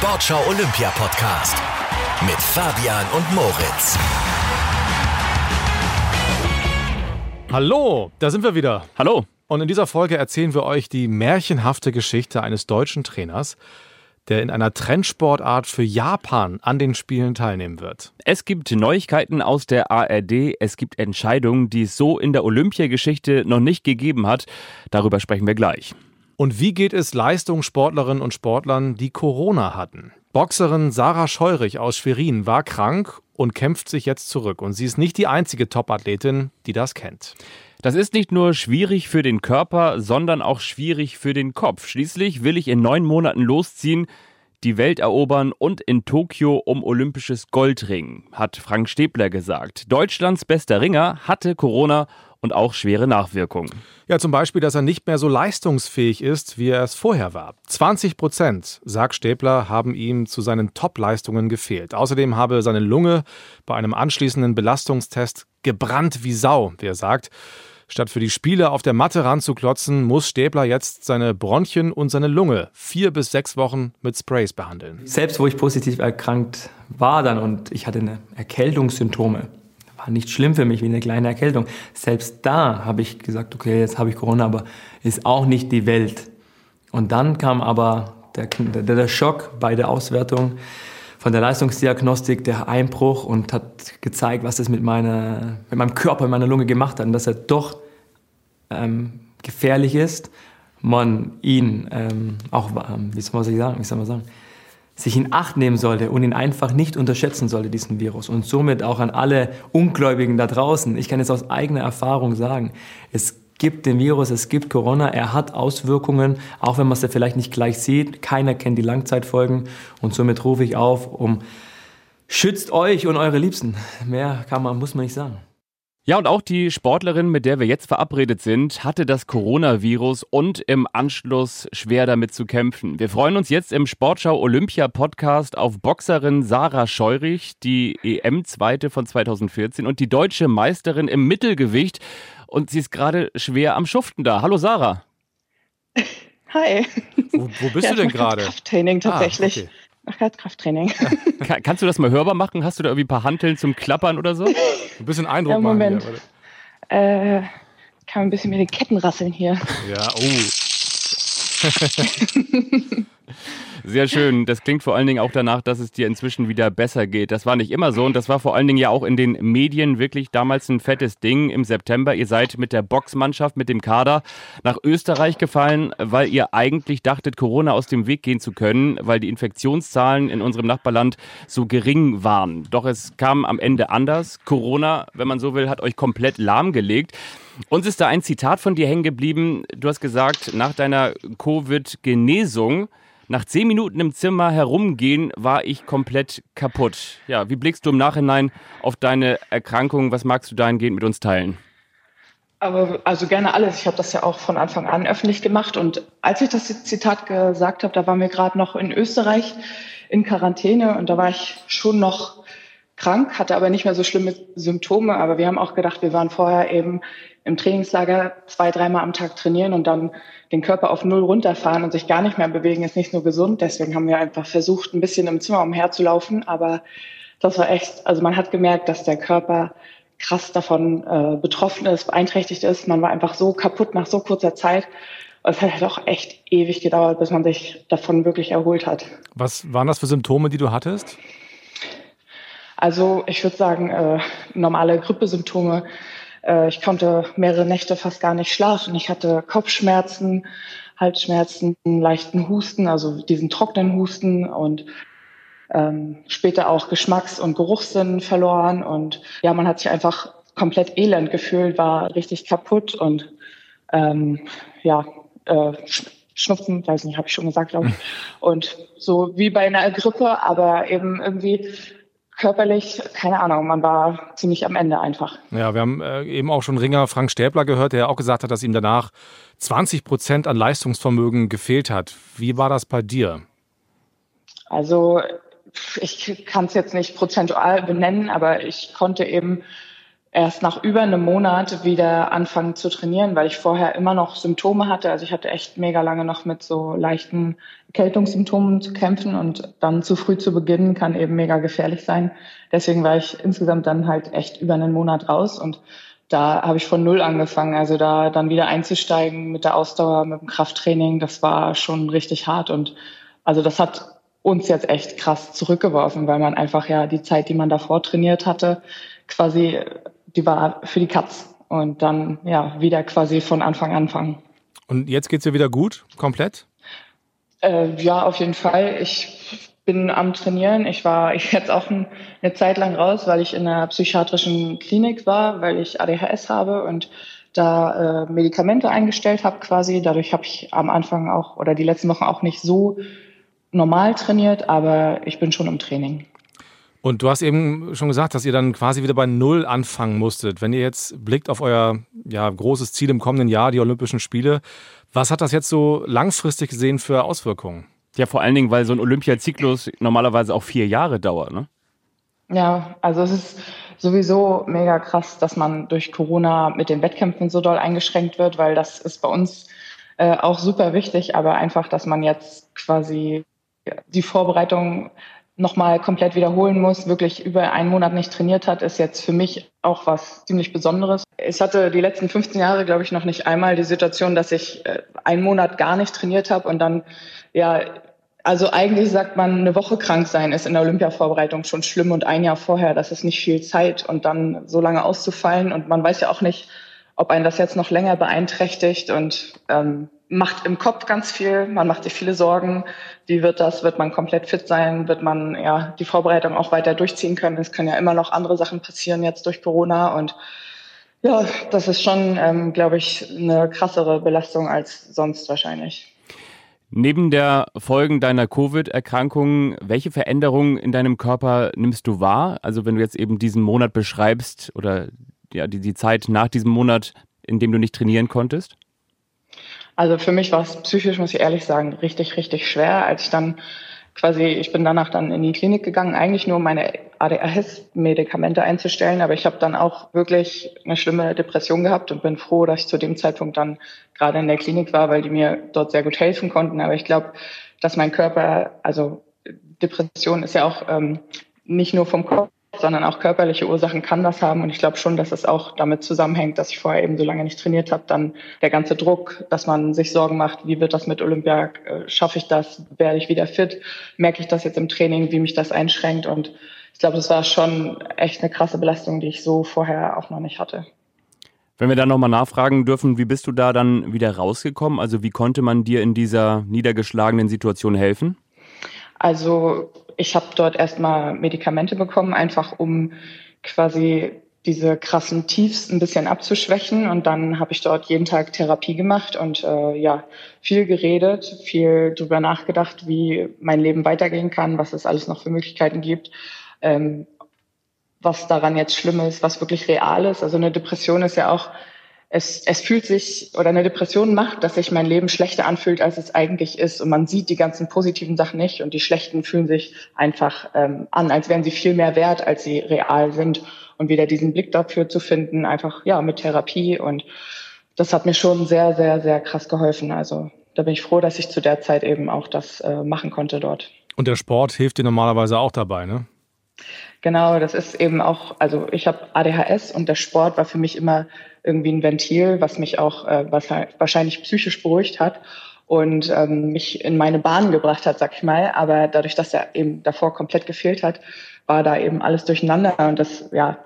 Sportschau Olympia Podcast mit Fabian und Moritz. Hallo, da sind wir wieder. Hallo. Und in dieser Folge erzählen wir euch die märchenhafte Geschichte eines deutschen Trainers, der in einer Trendsportart für Japan an den Spielen teilnehmen wird. Es gibt Neuigkeiten aus der ARD, es gibt Entscheidungen, die es so in der Olympiageschichte noch nicht gegeben hat. Darüber sprechen wir gleich. Und wie geht es Leistungssportlerinnen und Sportlern, die Corona hatten? Boxerin Sarah Scheurich aus Schwerin war krank und kämpft sich jetzt zurück. Und sie ist nicht die einzige Top-Athletin, die das kennt. Das ist nicht nur schwierig für den Körper, sondern auch schwierig für den Kopf. Schließlich will ich in neun Monaten losziehen, die Welt erobern und in Tokio um olympisches Gold ringen, hat Frank Stäbler gesagt. Deutschlands bester Ringer hatte Corona und auch schwere Nachwirkungen. Ja, zum Beispiel, dass er nicht mehr so leistungsfähig ist, wie er es vorher war. 20 Prozent, sagt Stäbler, haben ihm zu seinen Top-Leistungen gefehlt. Außerdem habe seine Lunge bei einem anschließenden Belastungstest gebrannt wie Sau, wie er sagt. Statt für die Spiele auf der Matte ranzuklotzen, muss Stäbler jetzt seine Bronchien und seine Lunge vier bis sechs Wochen mit Sprays behandeln. Selbst wo ich positiv erkrankt war dann und ich hatte eine Erkältungssymptome, war nicht schlimm für mich wie eine kleine Erkältung. Selbst da habe ich gesagt, okay, jetzt habe ich Corona, aber ist auch nicht die Welt. Und dann kam aber der, der, der Schock bei der Auswertung von der Leistungsdiagnostik der Einbruch und hat gezeigt, was das mit, meiner, mit meinem Körper, mit meiner Lunge gemacht hat und dass er doch ähm, gefährlich ist, man ihn ähm, auch, ähm, wie soll man sagen, wie soll man sagen, sich in Acht nehmen sollte und ihn einfach nicht unterschätzen sollte, diesen Virus. Und somit auch an alle Ungläubigen da draußen. Ich kann jetzt aus eigener Erfahrung sagen, es gibt den Virus, es gibt Corona, er hat Auswirkungen, auch wenn man es ja vielleicht nicht gleich sieht. Keiner kennt die Langzeitfolgen und somit rufe ich auf, um schützt euch und eure Liebsten. Mehr kann man, muss man nicht sagen. Ja, und auch die Sportlerin, mit der wir jetzt verabredet sind, hatte das Coronavirus und im Anschluss schwer damit zu kämpfen. Wir freuen uns jetzt im Sportschau Olympia Podcast auf Boxerin Sarah Scheurich, die EM-Zweite von 2014 und die deutsche Meisterin im Mittelgewicht und sie ist gerade schwer am Schuften da. Hallo Sarah. Hi. Wo, wo bist ja, du denn gerade? Krafttraining tatsächlich. Ah, okay. Ach, Krafttraining. Ja. kannst du das mal hörbar machen? Hast du da irgendwie ein paar Hanteln zum Klappern oder so? Ein bisschen Eindruck ja, Moment. machen. Moment. Äh, kann ein bisschen mit den Ketten rasseln hier. Ja, oh. Sehr schön. Das klingt vor allen Dingen auch danach, dass es dir inzwischen wieder besser geht. Das war nicht immer so und das war vor allen Dingen ja auch in den Medien wirklich damals ein fettes Ding im September. Ihr seid mit der Boxmannschaft, mit dem Kader nach Österreich gefallen, weil ihr eigentlich dachtet, Corona aus dem Weg gehen zu können, weil die Infektionszahlen in unserem Nachbarland so gering waren. Doch es kam am Ende anders. Corona, wenn man so will, hat euch komplett lahmgelegt. Uns ist da ein Zitat von dir hängen geblieben. Du hast gesagt, nach deiner Covid-Genesung nach zehn Minuten im Zimmer herumgehen war ich komplett kaputt. Ja, wie blickst du im Nachhinein auf deine Erkrankung? Was magst du dahingehend mit uns teilen? Aber also gerne alles. Ich habe das ja auch von Anfang an öffentlich gemacht. Und als ich das Zitat gesagt habe, da waren wir gerade noch in Österreich in Quarantäne und da war ich schon noch krank, hatte aber nicht mehr so schlimme Symptome. Aber wir haben auch gedacht, wir waren vorher eben im Trainingslager zwei, dreimal am Tag trainieren und dann den Körper auf Null runterfahren und sich gar nicht mehr bewegen, ist nicht nur gesund. Deswegen haben wir einfach versucht, ein bisschen im Zimmer umherzulaufen. Aber das war echt, also man hat gemerkt, dass der Körper krass davon äh, betroffen ist, beeinträchtigt ist. Man war einfach so kaputt nach so kurzer Zeit. Es hat halt auch echt ewig gedauert, bis man sich davon wirklich erholt hat. Was waren das für Symptome, die du hattest? Also ich würde sagen, äh, normale Grippesymptome, äh, ich konnte mehrere Nächte fast gar nicht schlafen. Ich hatte Kopfschmerzen, Halsschmerzen, leichten Husten, also diesen trockenen Husten und ähm, später auch Geschmacks- und Geruchssinn verloren. Und ja, man hat sich einfach komplett elend gefühlt, war richtig kaputt und ähm, ja, äh, Schnupfen, weiß nicht, habe ich schon gesagt, glaube ich. Und so wie bei einer Grippe, aber eben irgendwie körperlich, keine Ahnung, man war ziemlich am Ende einfach. Ja, wir haben äh, eben auch schon Ringer Frank Stäbler gehört, der auch gesagt hat, dass ihm danach 20 Prozent an Leistungsvermögen gefehlt hat. Wie war das bei dir? Also ich kann es jetzt nicht prozentual benennen, aber ich konnte eben erst nach über einem Monat wieder anfangen zu trainieren, weil ich vorher immer noch Symptome hatte. Also ich hatte echt mega lange noch mit so leichten Erkältungssymptomen zu kämpfen und dann zu früh zu beginnen kann eben mega gefährlich sein. Deswegen war ich insgesamt dann halt echt über einen Monat raus und da habe ich von null angefangen. Also da dann wieder einzusteigen mit der Ausdauer, mit dem Krafttraining, das war schon richtig hart und also das hat uns jetzt echt krass zurückgeworfen, weil man einfach ja die Zeit, die man davor trainiert hatte, quasi die war für die Katz. Und dann ja wieder quasi von Anfang anfangen. Und jetzt geht's dir wieder gut, komplett? Äh, ja, auf jeden Fall. Ich bin am Trainieren. Ich war jetzt auch eine Zeit lang raus, weil ich in einer psychiatrischen Klinik war, weil ich ADHS habe und da äh, Medikamente eingestellt habe quasi. Dadurch habe ich am Anfang auch oder die letzten Wochen auch nicht so normal trainiert, aber ich bin schon im Training. Und du hast eben schon gesagt, dass ihr dann quasi wieder bei Null anfangen musstet. Wenn ihr jetzt blickt auf euer ja, großes Ziel im kommenden Jahr, die Olympischen Spiele, was hat das jetzt so langfristig gesehen für Auswirkungen? Ja, vor allen Dingen, weil so ein Olympiazyklus normalerweise auch vier Jahre dauert, ne? Ja, also es ist sowieso mega krass, dass man durch Corona mit den Wettkämpfen so doll eingeschränkt wird, weil das ist bei uns äh, auch super wichtig, aber einfach, dass man jetzt quasi die Vorbereitung nochmal komplett wiederholen muss, wirklich über einen Monat nicht trainiert hat, ist jetzt für mich auch was ziemlich Besonderes. Ich hatte die letzten 15 Jahre, glaube ich, noch nicht einmal die Situation, dass ich äh, einen Monat gar nicht trainiert habe und dann, ja, also eigentlich sagt man, eine Woche krank sein ist in der Olympiavorbereitung schon schlimm und ein Jahr vorher, das ist nicht viel Zeit und dann so lange auszufallen und man weiß ja auch nicht, ob einen das jetzt noch länger beeinträchtigt und ähm, macht im Kopf ganz viel, man macht sich viele Sorgen. Wie wird das? Wird man komplett fit sein? Wird man ja die Vorbereitung auch weiter durchziehen können? Es können ja immer noch andere Sachen passieren jetzt durch Corona und ja, das ist schon, ähm, glaube ich, eine krassere Belastung als sonst wahrscheinlich. Neben der Folgen deiner Covid-Erkrankung, welche Veränderungen in deinem Körper nimmst du wahr? Also wenn du jetzt eben diesen Monat beschreibst oder ja, die, die Zeit nach diesem Monat, in dem du nicht trainieren konntest? Also für mich war es psychisch, muss ich ehrlich sagen, richtig, richtig schwer, als ich dann quasi, ich bin danach dann in die Klinik gegangen, eigentlich nur um meine ADHS-Medikamente einzustellen, aber ich habe dann auch wirklich eine schlimme Depression gehabt und bin froh, dass ich zu dem Zeitpunkt dann gerade in der Klinik war, weil die mir dort sehr gut helfen konnten. Aber ich glaube, dass mein Körper, also Depression ist ja auch ähm, nicht nur vom Kopf sondern auch körperliche Ursachen kann das haben. Und ich glaube schon, dass es auch damit zusammenhängt, dass ich vorher eben so lange nicht trainiert habe. Dann der ganze Druck, dass man sich Sorgen macht, wie wird das mit Olympia? Äh, schaffe ich das? Werde ich wieder fit? Merke ich das jetzt im Training, wie mich das einschränkt? Und ich glaube, das war schon echt eine krasse Belastung, die ich so vorher auch noch nicht hatte. Wenn wir da nochmal nachfragen dürfen, wie bist du da dann wieder rausgekommen? Also wie konnte man dir in dieser niedergeschlagenen Situation helfen? Also ich habe dort erstmal Medikamente bekommen, einfach um quasi diese krassen Tiefs ein bisschen abzuschwächen. Und dann habe ich dort jeden Tag Therapie gemacht und äh, ja, viel geredet, viel drüber nachgedacht, wie mein Leben weitergehen kann, was es alles noch für Möglichkeiten gibt, ähm, was daran jetzt schlimm ist, was wirklich real ist. Also eine Depression ist ja auch es, es fühlt sich oder eine Depression macht, dass sich mein Leben schlechter anfühlt, als es eigentlich ist. Und man sieht die ganzen positiven Sachen nicht und die schlechten fühlen sich einfach ähm, an, als wären sie viel mehr wert, als sie real sind. Und wieder diesen Blick dafür zu finden, einfach ja mit Therapie und das hat mir schon sehr, sehr, sehr krass geholfen. Also da bin ich froh, dass ich zu der Zeit eben auch das äh, machen konnte dort. Und der Sport hilft dir normalerweise auch dabei, ne? Genau, das ist eben auch, also ich habe ADHS und der Sport war für mich immer irgendwie ein Ventil, was mich auch äh, was wahrscheinlich psychisch beruhigt hat und ähm, mich in meine Bahn gebracht hat, sag ich mal. Aber dadurch, dass er eben davor komplett gefehlt hat, war da eben alles durcheinander und das ja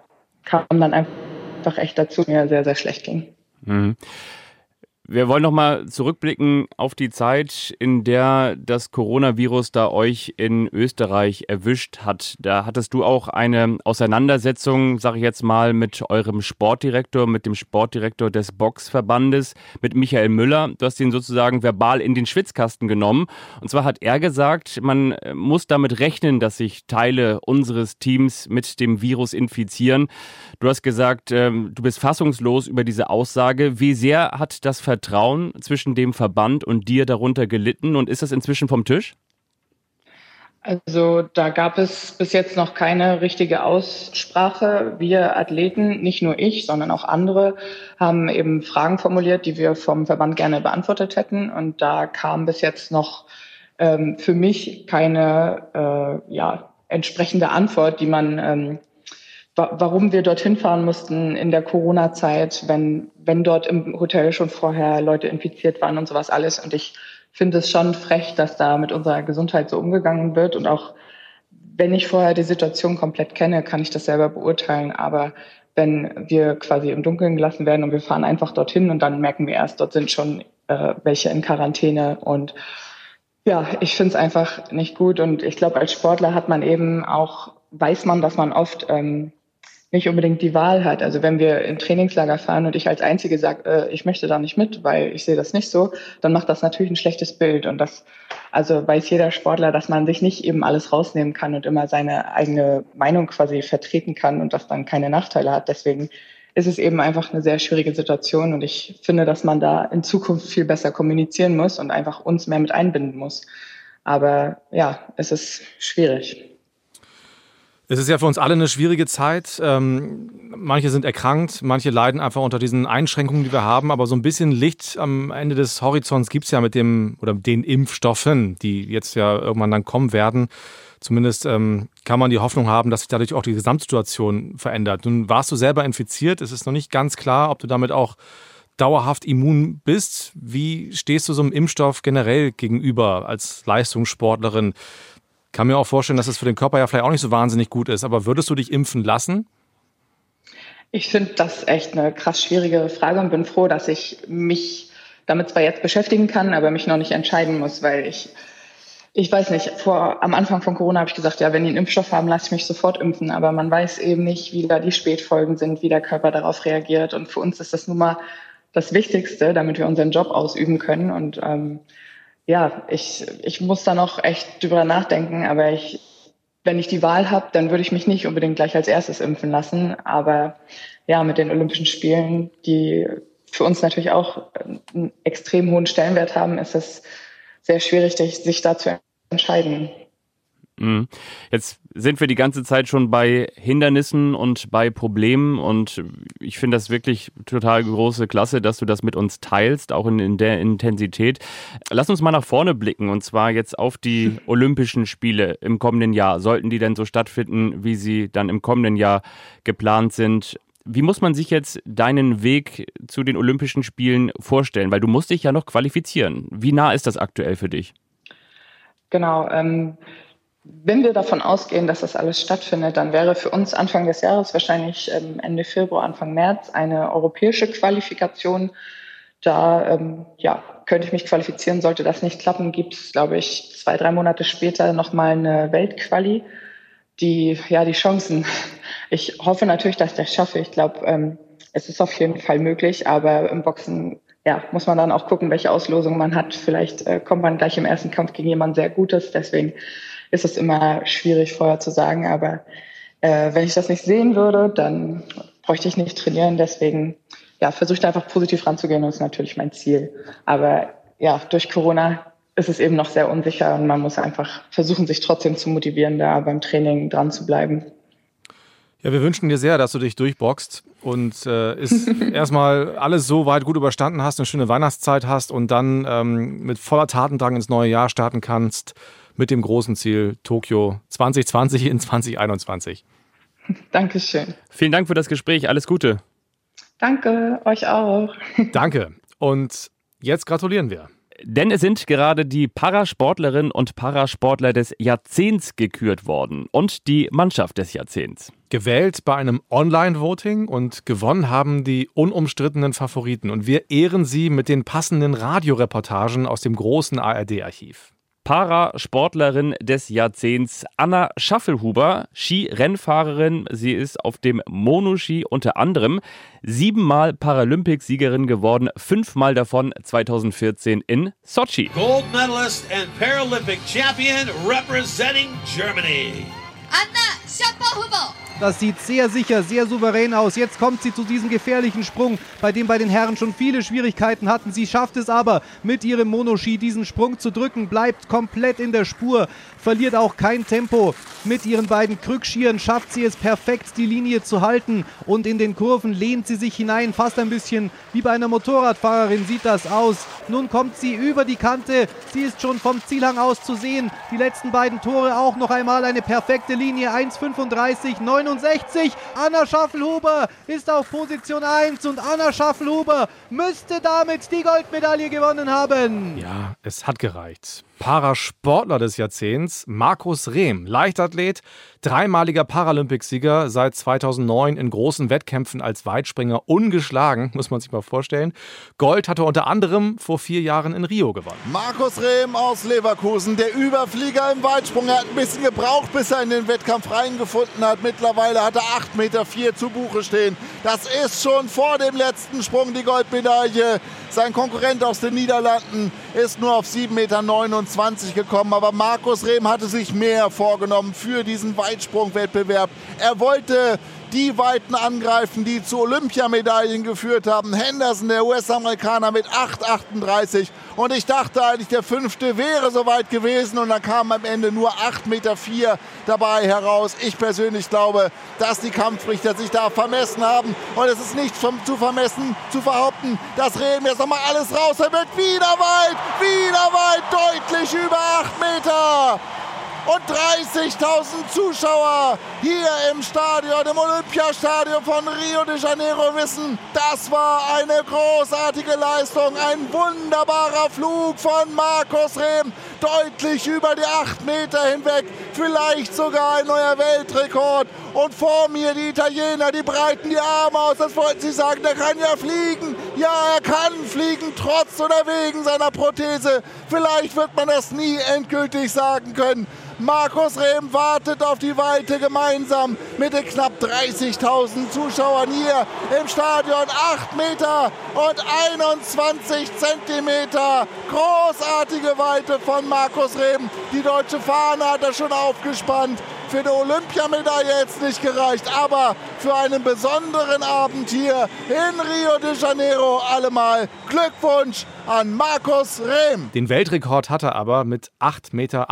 kam dann einfach echt dazu, mir sehr, sehr schlecht ging. Mhm. Wir wollen noch mal zurückblicken auf die Zeit, in der das Coronavirus da euch in Österreich erwischt hat. Da hattest du auch eine Auseinandersetzung, sage ich jetzt mal, mit eurem Sportdirektor, mit dem Sportdirektor des Boxverbandes, mit Michael Müller. Du hast ihn sozusagen verbal in den Schwitzkasten genommen. Und zwar hat er gesagt, man muss damit rechnen, dass sich Teile unseres Teams mit dem Virus infizieren. Du hast gesagt, ähm, du bist fassungslos über diese Aussage. Wie sehr hat das Vertrauen zwischen dem Verband und dir darunter gelitten und ist das inzwischen vom Tisch? Also da gab es bis jetzt noch keine richtige Aussprache. Wir Athleten, nicht nur ich, sondern auch andere, haben eben Fragen formuliert, die wir vom Verband gerne beantwortet hätten. Und da kam bis jetzt noch ähm, für mich keine äh, ja, entsprechende Antwort, die man, ähm, warum wir dorthin fahren mussten in der Corona-Zeit, wenn, wenn dort im Hotel schon vorher Leute infiziert waren und sowas alles. Und ich finde es schon frech, dass da mit unserer Gesundheit so umgegangen wird. Und auch wenn ich vorher die Situation komplett kenne, kann ich das selber beurteilen. Aber wenn wir quasi im Dunkeln gelassen werden und wir fahren einfach dorthin und dann merken wir erst, dort sind schon äh, welche in Quarantäne und ja, ich finde es einfach nicht gut und ich glaube, als Sportler hat man eben auch, weiß man, dass man oft ähm, nicht unbedingt die Wahl hat. Also wenn wir in Trainingslager fahren und ich als Einzige sage, äh, ich möchte da nicht mit, weil ich sehe das nicht so, dann macht das natürlich ein schlechtes Bild. Und das, also weiß jeder Sportler, dass man sich nicht eben alles rausnehmen kann und immer seine eigene Meinung quasi vertreten kann und das dann keine Nachteile hat. Deswegen ist es eben einfach eine sehr schwierige Situation und ich finde, dass man da in Zukunft viel besser kommunizieren muss und einfach uns mehr mit einbinden muss. Aber ja, es ist schwierig. Es ist ja für uns alle eine schwierige Zeit. Ähm, manche sind erkrankt, manche leiden einfach unter diesen Einschränkungen, die wir haben. Aber so ein bisschen Licht am Ende des Horizonts gibt es ja mit dem oder den Impfstoffen, die jetzt ja irgendwann dann kommen werden. Zumindest ähm, kann man die Hoffnung haben, dass sich dadurch auch die Gesamtsituation verändert. Nun warst du selber infiziert. Es ist noch nicht ganz klar, ob du damit auch dauerhaft immun bist. Wie stehst du so einem Impfstoff generell gegenüber als Leistungssportlerin? Kann mir auch vorstellen, dass es für den Körper ja vielleicht auch nicht so wahnsinnig gut ist. Aber würdest du dich impfen lassen? Ich finde das echt eine krass schwierige Frage und bin froh, dass ich mich damit zwar jetzt beschäftigen kann, aber mich noch nicht entscheiden muss, weil ich ich weiß nicht, vor, am Anfang von Corona habe ich gesagt, ja, wenn die einen Impfstoff haben, lasse ich mich sofort impfen. Aber man weiß eben nicht, wie da die Spätfolgen sind, wie der Körper darauf reagiert. Und für uns ist das nun mal das Wichtigste, damit wir unseren Job ausüben können. Und ähm, ja, ich, ich muss da noch echt drüber nachdenken, aber ich, wenn ich die Wahl habe, dann würde ich mich nicht unbedingt gleich als erstes impfen lassen. Aber ja, mit den Olympischen Spielen, die für uns natürlich auch einen extrem hohen Stellenwert haben, ist es sehr schwierig, sich da zu entscheiden. Mhm. Jetzt sind wir die ganze Zeit schon bei Hindernissen und bei Problemen und ich finde das wirklich total große Klasse, dass du das mit uns teilst, auch in, in, der Intensität. Lass uns mal nach vorne blicken und zwar jetzt auf die Olympischen Spiele im kommenden Jahr. Sollten die denn so stattfinden, wie sie dann im kommenden Jahr geplant sind? Wie muss man sich jetzt deinen Weg zu den Olympischen Spielen vorstellen? Weil du musst dich ja noch qualifizieren. Wie nah ist das aktuell für dich? Genau. Ähm, wenn wir davon ausgehen, dass das alles stattfindet, dann wäre für uns Anfang des Jahres, wahrscheinlich ähm, Ende Februar, Anfang März, eine europäische Qualifikation. Da ähm, ja, könnte ich mich qualifizieren. Sollte das nicht klappen, gibt es, glaube ich, zwei, drei Monate später nochmal eine Weltquali. Die, ja, die Chancen. Ich hoffe natürlich, dass ich das schaffe. Ich glaube, ähm, es ist auf jeden Fall möglich, aber im Boxen ja, muss man dann auch gucken, welche Auslosung man hat. Vielleicht äh, kommt man gleich im ersten Kampf gegen jemanden sehr Gutes. Deswegen ist es immer schwierig vorher zu sagen. Aber äh, wenn ich das nicht sehen würde, dann bräuchte ich nicht trainieren. Deswegen ja, versuche ich einfach positiv ranzugehen. Das ist natürlich mein Ziel. Aber ja, durch Corona ist es eben noch sehr unsicher und man muss einfach versuchen, sich trotzdem zu motivieren, da beim Training dran zu bleiben. Ja, wir wünschen dir sehr, dass du dich durchboxst und äh, ist erstmal alles so weit gut überstanden hast, eine schöne Weihnachtszeit hast und dann ähm, mit voller Tatendrang ins neue Jahr starten kannst mit dem großen Ziel Tokio 2020 in 2021. Dankeschön. Vielen Dank für das Gespräch. Alles Gute. Danke, euch auch. Danke. Und jetzt gratulieren wir. Denn es sind gerade die Parasportlerinnen und Parasportler des Jahrzehnts gekürt worden und die Mannschaft des Jahrzehnts. Gewählt bei einem Online-Voting und gewonnen haben die unumstrittenen Favoriten. Und wir ehren sie mit den passenden Radioreportagen aus dem großen ARD-Archiv. Parasportlerin des Jahrzehnts Anna Schaffelhuber, Skirennfahrerin. Sie ist auf dem Monoski unter anderem siebenmal Paralympicsiegerin geworden, fünfmal davon 2014 in Sochi. Gold medalist and Paralympic champion representing Germany. Anna Schaffelhuber. Das sieht sehr sicher, sehr souverän aus. Jetzt kommt sie zu diesem gefährlichen Sprung, bei dem bei den Herren schon viele Schwierigkeiten hatten. Sie schafft es aber mit ihrem Monoski diesen Sprung zu drücken, bleibt komplett in der Spur, verliert auch kein Tempo. Mit ihren beiden Krückschieren schafft sie es perfekt, die Linie zu halten und in den Kurven lehnt sie sich hinein, fast ein bisschen wie bei einer Motorradfahrerin sieht das aus. Nun kommt sie über die Kante, sie ist schon vom Zielhang aus zu sehen. Die letzten beiden Tore auch noch einmal eine perfekte Linie, 1,35, 69. Anna Schaffelhuber ist auf Position 1 und Anna Schaffelhuber müsste damit die Goldmedaille gewonnen haben. Ja, es hat gereicht. Parasportler des Jahrzehnts, Markus Rehm, Leichtathlet, dreimaliger Paralympicsieger, seit 2009 in großen Wettkämpfen als Weitspringer ungeschlagen, muss man sich mal vorstellen. Gold hat er unter anderem vor vier Jahren in Rio gewonnen. Markus Rehm aus Leverkusen, der Überflieger im Weitsprung. Er hat ein bisschen gebraucht, bis er in den Wettkampf reingefunden hat. Mittlerweile hat er 8,4 Meter zu Buche stehen. Das ist schon vor dem letzten Sprung die Goldmedaille. Sein Konkurrent aus den Niederlanden ist nur auf 7,29 Meter gekommen. Aber Markus Rehm hatte sich mehr vorgenommen für diesen Weitsprungwettbewerb. Er wollte die Weiten angreifen, die zu Olympiamedaillen geführt haben. Henderson, der US-Amerikaner mit 8,38. Und ich dachte eigentlich, der fünfte wäre soweit gewesen. Und dann kam am Ende nur 8,4 Meter dabei heraus. Ich persönlich glaube, dass die Kampfrichter sich da vermessen haben. Und es ist nicht zu vermessen, zu behaupten, dass Reben jetzt nochmal alles raus. Er wird wieder weit, wieder weit, deutlich über 8 Meter und 30.000 Zuschauer hier im Stadion, im Olympiastadion von Rio de Janeiro wissen, das war eine großartige Leistung, ein wunderbarer Flug von Markus Rehm, deutlich über die 8 Meter hinweg, vielleicht sogar ein neuer Weltrekord. Und vor mir die Italiener, die breiten die Arme aus, das wollten sie sagen, der kann ja fliegen. Ja, er kann fliegen, trotz oder wegen seiner Prothese. Vielleicht wird man das nie endgültig sagen können. Markus Rehm wartet auf die Weite gemeinsam mit den knapp 30.000 Zuschauern hier im Stadion. 8 Meter und 21 Zentimeter. Großartige Weite von Markus Rehm. Die deutsche Fahne hat er schon aufgespannt. Für eine Olympiamedaille jetzt nicht gereicht, aber für einen besonderen Abend hier in Rio de Janeiro allemal Glückwunsch an Markus Rehm. Den Weltrekord hat er aber mit 8,48 Meter.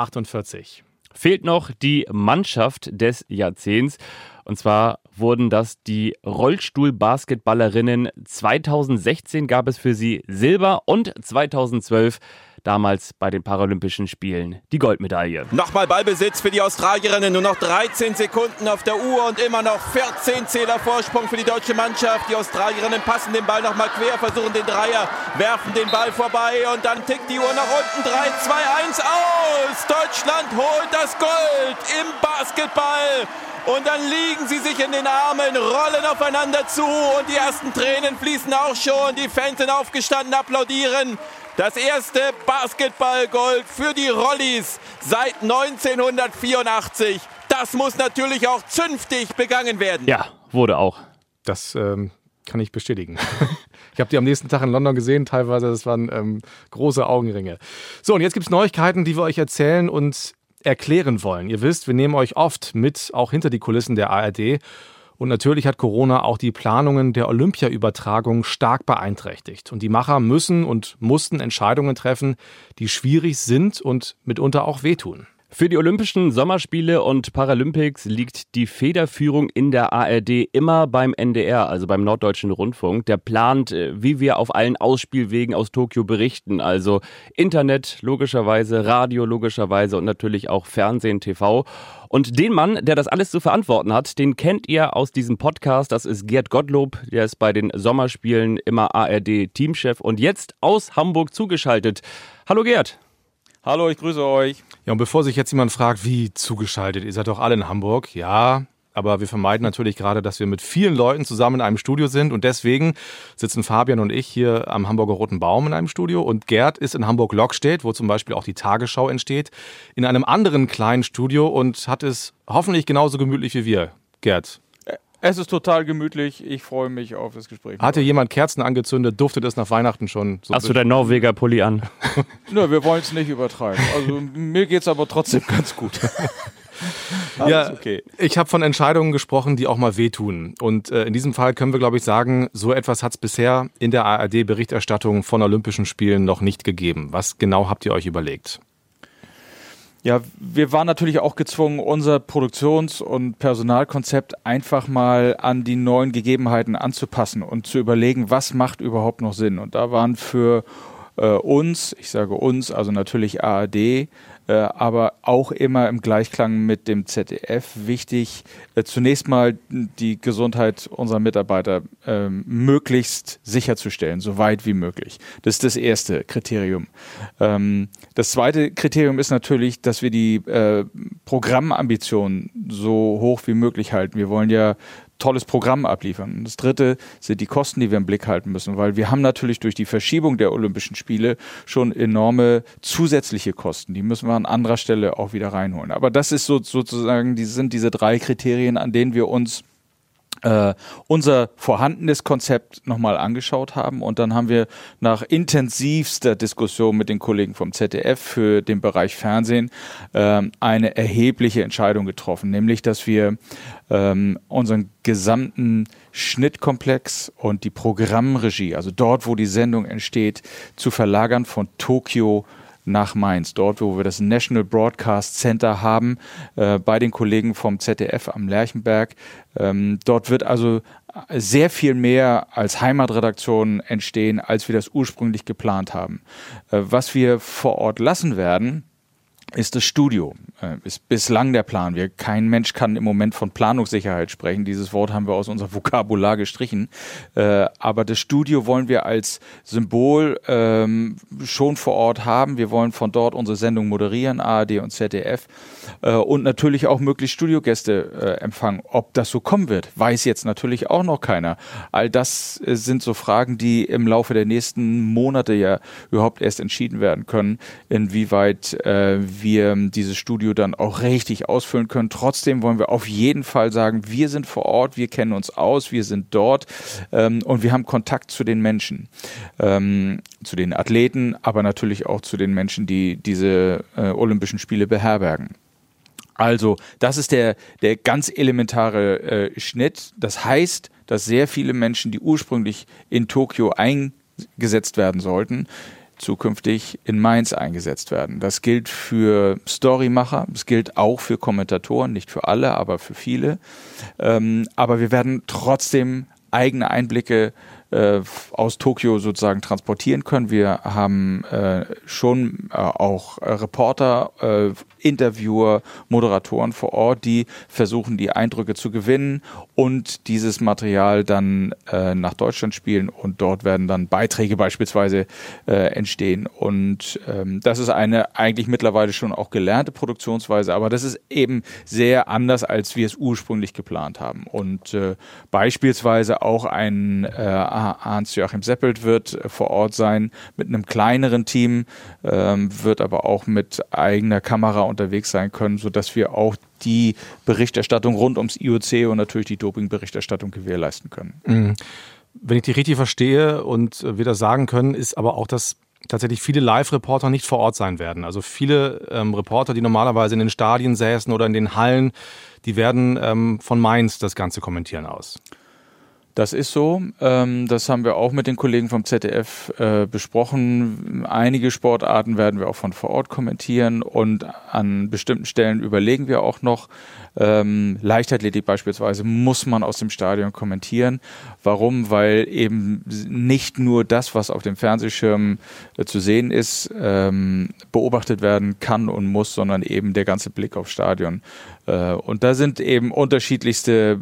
Fehlt noch die Mannschaft des Jahrzehnts. Und zwar wurden das die Rollstuhl-Basketballerinnen. 2016 gab es für sie Silber und 2012 damals bei den Paralympischen Spielen die Goldmedaille. Nochmal Ballbesitz für die Australierinnen, nur noch 13 Sekunden auf der Uhr und immer noch 14 Zähler Vorsprung für die deutsche Mannschaft. Die Australierinnen passen den Ball nochmal quer, versuchen den Dreier, werfen den Ball vorbei und dann tickt die Uhr nach unten. 3, 2, 1 aus! Deutschland holt das Gold im Basketball. Und dann liegen sie sich in den Armen, rollen aufeinander zu und die ersten Tränen fließen auch schon. Die Fans sind aufgestanden, applaudieren. Das erste Basketballgold für die Rollis seit 1984. Das muss natürlich auch zünftig begangen werden. Ja, wurde auch. Das ähm, kann ich bestätigen. ich habe die am nächsten Tag in London gesehen, teilweise. Das waren ähm, große Augenringe. So, und jetzt gibt es Neuigkeiten, die wir euch erzählen und erklären wollen. Ihr wisst, wir nehmen euch oft mit, auch hinter die Kulissen der ARD. Und natürlich hat Corona auch die Planungen der Olympia-Übertragung stark beeinträchtigt. Und die Macher müssen und mussten Entscheidungen treffen, die schwierig sind und mitunter auch wehtun. Für die Olympischen Sommerspiele und Paralympics liegt die Federführung in der ARD immer beim NDR, also beim Norddeutschen Rundfunk. Der plant, äh, wie wir auf allen Ausspielwegen aus Tokio berichten, also Internet logischerweise, Radio logischerweise und natürlich auch Fernsehen, TV. Und den Mann, der das alles zu verantworten hat, den kennt ihr aus diesem Podcast. Das ist Gerd Gottlob. Der ist bei den Sommerspielen immer ARD-Teamchef und jetzt aus Hamburg zugeschaltet. Hallo Gerd. Hallo, ich grüße euch. Ja, und bevor sich jetzt jemand fragt, wie zugeschaltet, ihr seid doch alle in Hamburg. Ja, aber wir vermeiden natürlich gerade, dass wir mit vielen Leuten zusammen in einem Studio sind und deswegen sitzen Fabian und ich hier am Hamburger Roten Baum in einem Studio und Gerd ist in Hamburg-Lockstedt, wo zum Beispiel auch die Tagesschau entsteht, in einem anderen kleinen Studio und hat es hoffentlich genauso gemütlich wie wir. Gerd, es ist total gemütlich. Ich freue mich auf das Gespräch. Hatte jemand Kerzen angezündet? Duftet es nach Weihnachten schon? So Hast du dein Norweger Pulli an? Nö, wir wollen es nicht übertreiben. Also mir geht es aber trotzdem ganz gut. ja, okay. Ich habe von Entscheidungen gesprochen, die auch mal wehtun. Und äh, in diesem Fall können wir, glaube ich, sagen, so etwas hat es bisher in der ARD-Berichterstattung von Olympischen Spielen noch nicht gegeben. Was genau habt ihr euch überlegt? Ja, wir waren natürlich auch gezwungen, unser Produktions- und Personalkonzept einfach mal an die neuen Gegebenheiten anzupassen und zu überlegen, was macht überhaupt noch Sinn. Und da waren für äh, uns, ich sage uns, also natürlich ARD, aber auch immer im Gleichklang mit dem ZDF wichtig, äh, zunächst mal die Gesundheit unserer Mitarbeiter äh, möglichst sicherzustellen, so weit wie möglich. Das ist das erste Kriterium. Ähm, das zweite Kriterium ist natürlich, dass wir die äh, Programmambitionen so hoch wie möglich halten. Wir wollen ja tolles Programm abliefern. Das dritte sind die Kosten, die wir im Blick halten müssen, weil wir haben natürlich durch die Verschiebung der Olympischen Spiele schon enorme zusätzliche Kosten. Die müssen wir an anderer Stelle auch wieder reinholen. Aber das ist so, sozusagen, die sind diese drei Kriterien, an denen wir uns äh, unser vorhandenes Konzept nochmal angeschaut haben. Und dann haben wir nach intensivster Diskussion mit den Kollegen vom ZDF für den Bereich Fernsehen äh, eine erhebliche Entscheidung getroffen, nämlich dass wir ähm, unseren gesamten Schnittkomplex und die Programmregie, also dort, wo die Sendung entsteht, zu verlagern von Tokio nach Mainz, dort, wo wir das National Broadcast Center haben, äh, bei den Kollegen vom ZDF am Lerchenberg. Ähm, dort wird also sehr viel mehr als Heimatredaktion entstehen, als wir das ursprünglich geplant haben. Äh, was wir vor Ort lassen werden, ist das Studio. Äh, ist bislang der Plan. Wir, kein Mensch kann im Moment von Planungssicherheit sprechen. Dieses Wort haben wir aus unserem Vokabular gestrichen. Äh, aber das Studio wollen wir als Symbol ähm, schon vor Ort haben. Wir wollen von dort unsere Sendung moderieren, ARD und ZDF. Äh, und natürlich auch möglichst Studiogäste äh, empfangen. Ob das so kommen wird, weiß jetzt natürlich auch noch keiner. All das äh, sind so Fragen, die im Laufe der nächsten Monate ja überhaupt erst entschieden werden können, inwieweit äh, wir dieses Studio dann auch richtig ausfüllen können. Trotzdem wollen wir auf jeden Fall sagen, wir sind vor Ort, wir kennen uns aus, wir sind dort ähm, und wir haben Kontakt zu den Menschen, ähm, zu den Athleten, aber natürlich auch zu den Menschen, die diese äh, Olympischen Spiele beherbergen. Also, das ist der, der ganz elementare äh, Schnitt. Das heißt, dass sehr viele Menschen, die ursprünglich in Tokio eingesetzt werden sollten, zukünftig in Mainz eingesetzt werden. Das gilt für Storymacher, es gilt auch für Kommentatoren, nicht für alle, aber für viele. Ähm, aber wir werden trotzdem eigene Einblicke äh, aus Tokio sozusagen transportieren können. Wir haben äh, schon äh, auch Reporter, äh, Interviewer, Moderatoren vor Ort, die versuchen, die Eindrücke zu gewinnen und dieses Material dann äh, nach Deutschland spielen und dort werden dann Beiträge beispielsweise äh, entstehen. Und ähm, das ist eine eigentlich mittlerweile schon auch gelernte Produktionsweise, aber das ist eben sehr anders, als wir es ursprünglich geplant haben. Und beispielsweise auch ein Hans-Joachim Seppelt wird äh, vor Ort sein mit einem kleineren Team, ähm, wird aber auch mit eigener Kamera unterwegs sein können, sodass wir auch die Berichterstattung rund ums IOC und natürlich die Dopingberichterstattung gewährleisten können. Mhm. Wenn ich die richtig verstehe und wir das sagen können, ist aber auch dass tatsächlich viele Live-Reporter nicht vor Ort sein werden. Also viele ähm, Reporter, die normalerweise in den Stadien säßen oder in den Hallen, die werden ähm, von Mainz das Ganze kommentieren aus. Das ist so. Ähm, das haben wir auch mit den Kollegen vom ZDF äh, besprochen. Einige Sportarten werden wir auch von vor Ort kommentieren und an bestimmten Stellen überlegen wir auch noch. Ähm, Leichtathletik beispielsweise muss man aus dem Stadion kommentieren. Warum? Weil eben nicht nur das, was auf dem Fernsehschirm äh, zu sehen ist, ähm, beobachtet werden kann und muss, sondern eben der ganze Blick aufs Stadion. Äh, und da sind eben unterschiedlichste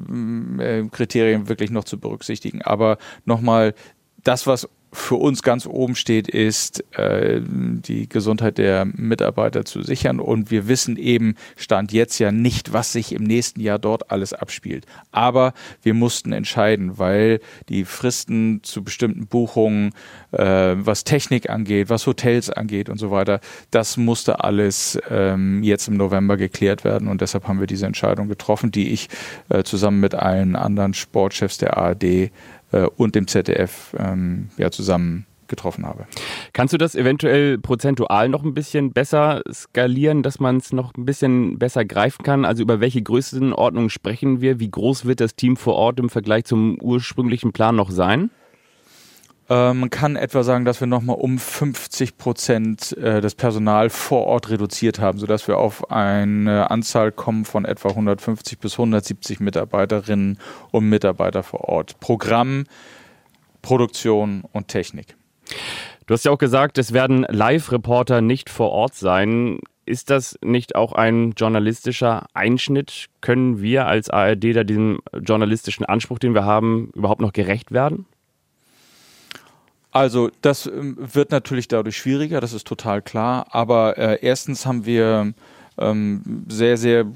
äh, Kriterien wirklich noch zu berücksichtigen. Aber nochmal, das, was für uns ganz oben steht, ist, äh, die Gesundheit der Mitarbeiter zu sichern. Und wir wissen eben, Stand jetzt ja nicht, was sich im nächsten Jahr dort alles abspielt. Aber wir mussten entscheiden, weil die Fristen zu bestimmten Buchungen, äh, was Technik angeht, was Hotels angeht und so weiter, das musste alles ähm, jetzt im November geklärt werden. Und deshalb haben wir diese Entscheidung getroffen, die ich äh, zusammen mit allen anderen Sportchefs der ARD und dem ZDF ähm, ja, zusammen getroffen habe. Kannst du das eventuell prozentual noch ein bisschen besser skalieren, dass man es noch ein bisschen besser greifen kann? Also über welche Größenordnung sprechen wir? Wie groß wird das Team vor Ort im Vergleich zum ursprünglichen Plan noch sein? Ähm, man kann etwa sagen, dass wir nochmal um 50 Prozent äh, das Personal vor Ort reduziert haben, sodass wir auf eine Anzahl kommen von etwa 150 bis 170 Mitarbeiterinnen und Mitarbeiter vor Ort. Programm, Produktion und Technik. Du hast ja auch gesagt, es werden Live-Reporter nicht vor Ort sein. Ist das nicht auch ein journalistischer Einschnitt? Können wir als ARD da diesem journalistischen Anspruch, den wir haben, überhaupt noch gerecht werden? Also das ähm, wird natürlich dadurch schwieriger, das ist total klar. Aber äh, erstens haben wir ähm, sehr, sehr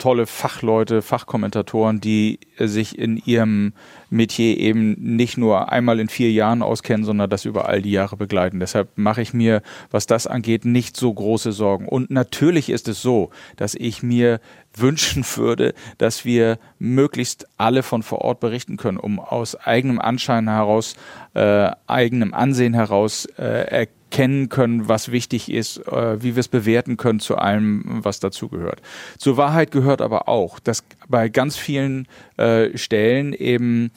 tolle Fachleute, Fachkommentatoren, die sich in ihrem Metier eben nicht nur einmal in vier Jahren auskennen, sondern das über all die Jahre begleiten. Deshalb mache ich mir, was das angeht, nicht so große Sorgen. Und natürlich ist es so, dass ich mir wünschen würde, dass wir möglichst alle von vor Ort berichten können, um aus eigenem Anschein heraus, äh, eigenem Ansehen heraus äh, kennen können, was wichtig ist, äh, wie wir es bewerten können zu allem, was dazugehört. Zur Wahrheit gehört aber auch, dass bei ganz vielen äh, Stellen eben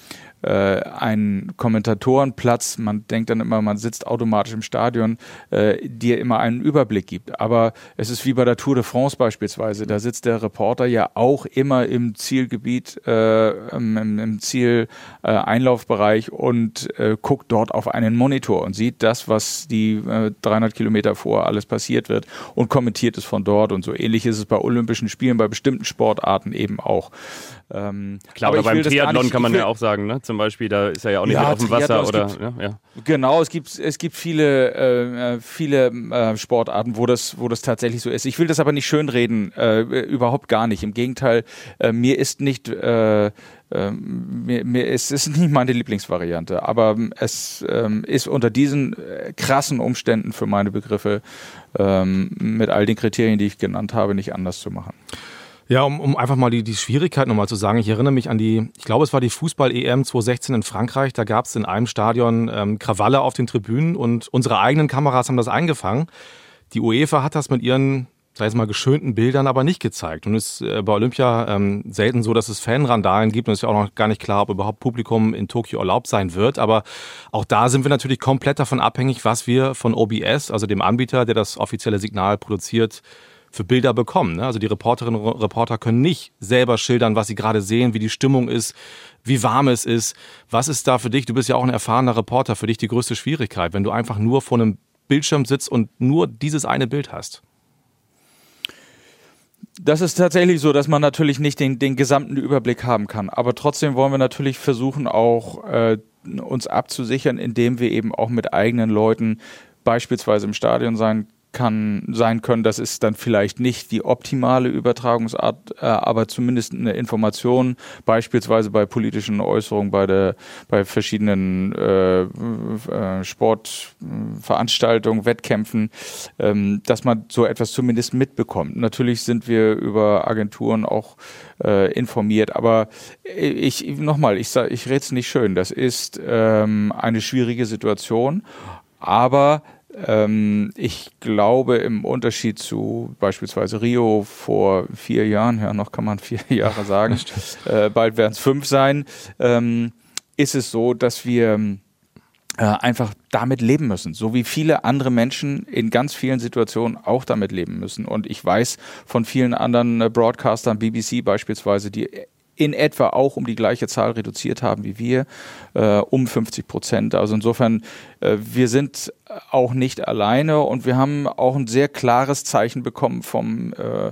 äh, einen Kommentatorenplatz, man denkt dann immer, man sitzt automatisch im Stadion, äh, dir immer einen Überblick gibt. Aber es ist wie bei der Tour de France beispielsweise, da sitzt der Reporter ja auch immer im Zielgebiet, äh, im, im Zieleinlaufbereich äh, und äh, guckt dort auf einen Monitor und sieht das, was die äh, 300 Kilometer vor alles passiert wird und kommentiert es von dort und so ähnlich ist es bei Olympischen Spielen, bei bestimmten Sportarten eben auch. Ähm, Klar, aber beim Triathlon kann man ja auch sagen, ne? zum Beispiel, da ist er ja auch nicht ja, auf dem Wasser. Oder, gibt, ja, ja. Genau, es gibt, es gibt viele, äh, viele äh, Sportarten, wo das, wo das tatsächlich so ist. Ich will das aber nicht schönreden, äh, überhaupt gar nicht. Im Gegenteil, äh, mir ist nicht äh, ähm, mir, mir ist es nicht meine Lieblingsvariante, aber es ähm, ist unter diesen äh, krassen Umständen für meine Begriffe ähm, mit all den Kriterien, die ich genannt habe, nicht anders zu machen. Ja, um, um einfach mal die, die Schwierigkeit nochmal zu sagen. Ich erinnere mich an die, ich glaube, es war die Fußball-EM 2016 in Frankreich. Da gab es in einem Stadion ähm, Krawalle auf den Tribünen und unsere eigenen Kameras haben das eingefangen. Die UEFA hat das mit ihren, sei es mal, geschönten Bildern aber nicht gezeigt. Und es ist äh, bei Olympia ähm, selten so, dass es Fanrandalen gibt. Und es ist ja auch noch gar nicht klar, ob überhaupt Publikum in Tokio erlaubt sein wird. Aber auch da sind wir natürlich komplett davon abhängig, was wir von OBS, also dem Anbieter, der das offizielle Signal produziert, für Bilder bekommen. Ne? Also die Reporterinnen und Reporter können nicht selber schildern, was sie gerade sehen, wie die Stimmung ist, wie warm es ist. Was ist da für dich, du bist ja auch ein erfahrener Reporter, für dich die größte Schwierigkeit, wenn du einfach nur vor einem Bildschirm sitzt und nur dieses eine Bild hast? Das ist tatsächlich so, dass man natürlich nicht den, den gesamten Überblick haben kann. Aber trotzdem wollen wir natürlich versuchen, auch äh, uns abzusichern, indem wir eben auch mit eigenen Leuten beispielsweise im Stadion sein kann sein können, das ist dann vielleicht nicht die optimale Übertragungsart, äh, aber zumindest eine Information, beispielsweise bei politischen Äußerungen, bei der, bei verschiedenen äh, äh, Sportveranstaltungen, Wettkämpfen, ähm, dass man so etwas zumindest mitbekommt. Natürlich sind wir über Agenturen auch äh, informiert, aber ich nochmal, ich ich rede es nicht schön. Das ist ähm, eine schwierige Situation, aber ich glaube, im Unterschied zu beispielsweise Rio vor vier Jahren, ja, noch kann man vier Jahre sagen, äh, bald werden es fünf sein, ähm, ist es so, dass wir äh, einfach damit leben müssen, so wie viele andere Menschen in ganz vielen Situationen auch damit leben müssen. Und ich weiß von vielen anderen äh, Broadcastern, BBC beispielsweise, die in etwa auch um die gleiche Zahl reduziert haben wie wir, äh, um 50 Prozent. Also insofern, äh, wir sind auch nicht alleine und wir haben auch ein sehr klares Zeichen bekommen vom, äh,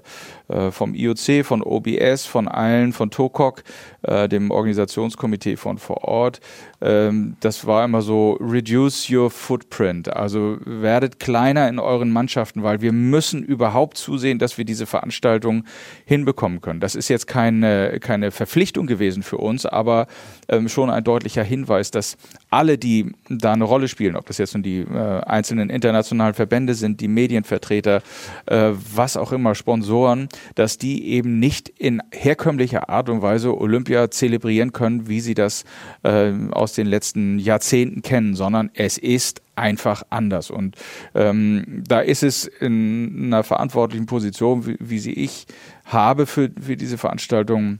vom IOC, von OBS, von allen, von TOCOC, äh, dem Organisationskomitee von vor Ort. Ähm, das war immer so, reduce your footprint, also werdet kleiner in euren Mannschaften, weil wir müssen überhaupt zusehen, dass wir diese Veranstaltung hinbekommen können. Das ist jetzt keine, keine Verpflichtung gewesen für uns, aber ähm, schon ein deutlicher Hinweis, dass alle, die da eine Rolle spielen, ob das jetzt nun die äh, einzelnen internationalen Verbände sind, die Medienvertreter, äh, was auch immer, Sponsoren, dass die eben nicht in herkömmlicher Art und Weise Olympia zelebrieren können, wie sie das äh, aus den letzten Jahrzehnten kennen, sondern es ist einfach anders. Und ähm, da ist es in einer verantwortlichen Position, wie, wie sie ich habe für, für diese Veranstaltung,